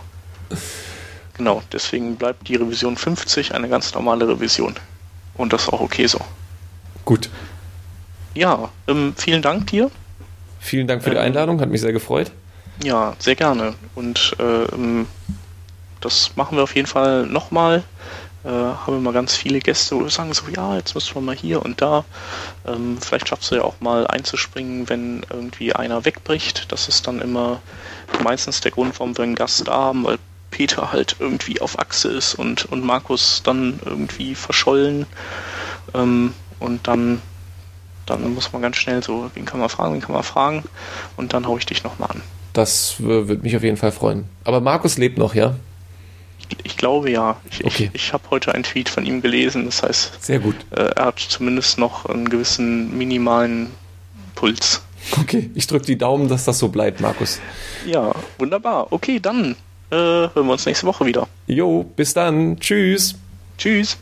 Genau, deswegen bleibt die Revision 50 eine ganz normale Revision. Und das ist auch okay so. Gut. Ja, ähm, vielen Dank dir. Vielen Dank für die ähm, Einladung, hat mich sehr gefreut. Ja, sehr gerne. Und ähm, das machen wir auf jeden Fall nochmal. Äh, haben mal ganz viele Gäste, wo wir sagen so, ja, jetzt müssen wir mal hier und da. Ähm, vielleicht schaffst du ja auch mal einzuspringen, wenn irgendwie einer wegbricht. Das ist dann immer meistens der Grund, warum wir einen Gast haben, weil Peter halt irgendwie auf Achse ist und, und Markus dann irgendwie verschollen. Ähm, und dann, dann muss man ganz schnell so, wen kann man fragen, wen kann man fragen und dann hau ich dich nochmal an. Das würde mich auf jeden Fall freuen. Aber Markus lebt noch, ja? Ich glaube ja. Ich, okay. ich, ich habe heute einen Tweet von ihm gelesen. Das heißt, sehr gut. Äh, er hat zumindest noch einen gewissen minimalen Puls. Okay, ich drücke die Daumen, dass das so bleibt, Markus. Ja, wunderbar. Okay, dann äh, hören wir uns nächste Woche wieder. Jo, bis dann. Tschüss. Tschüss.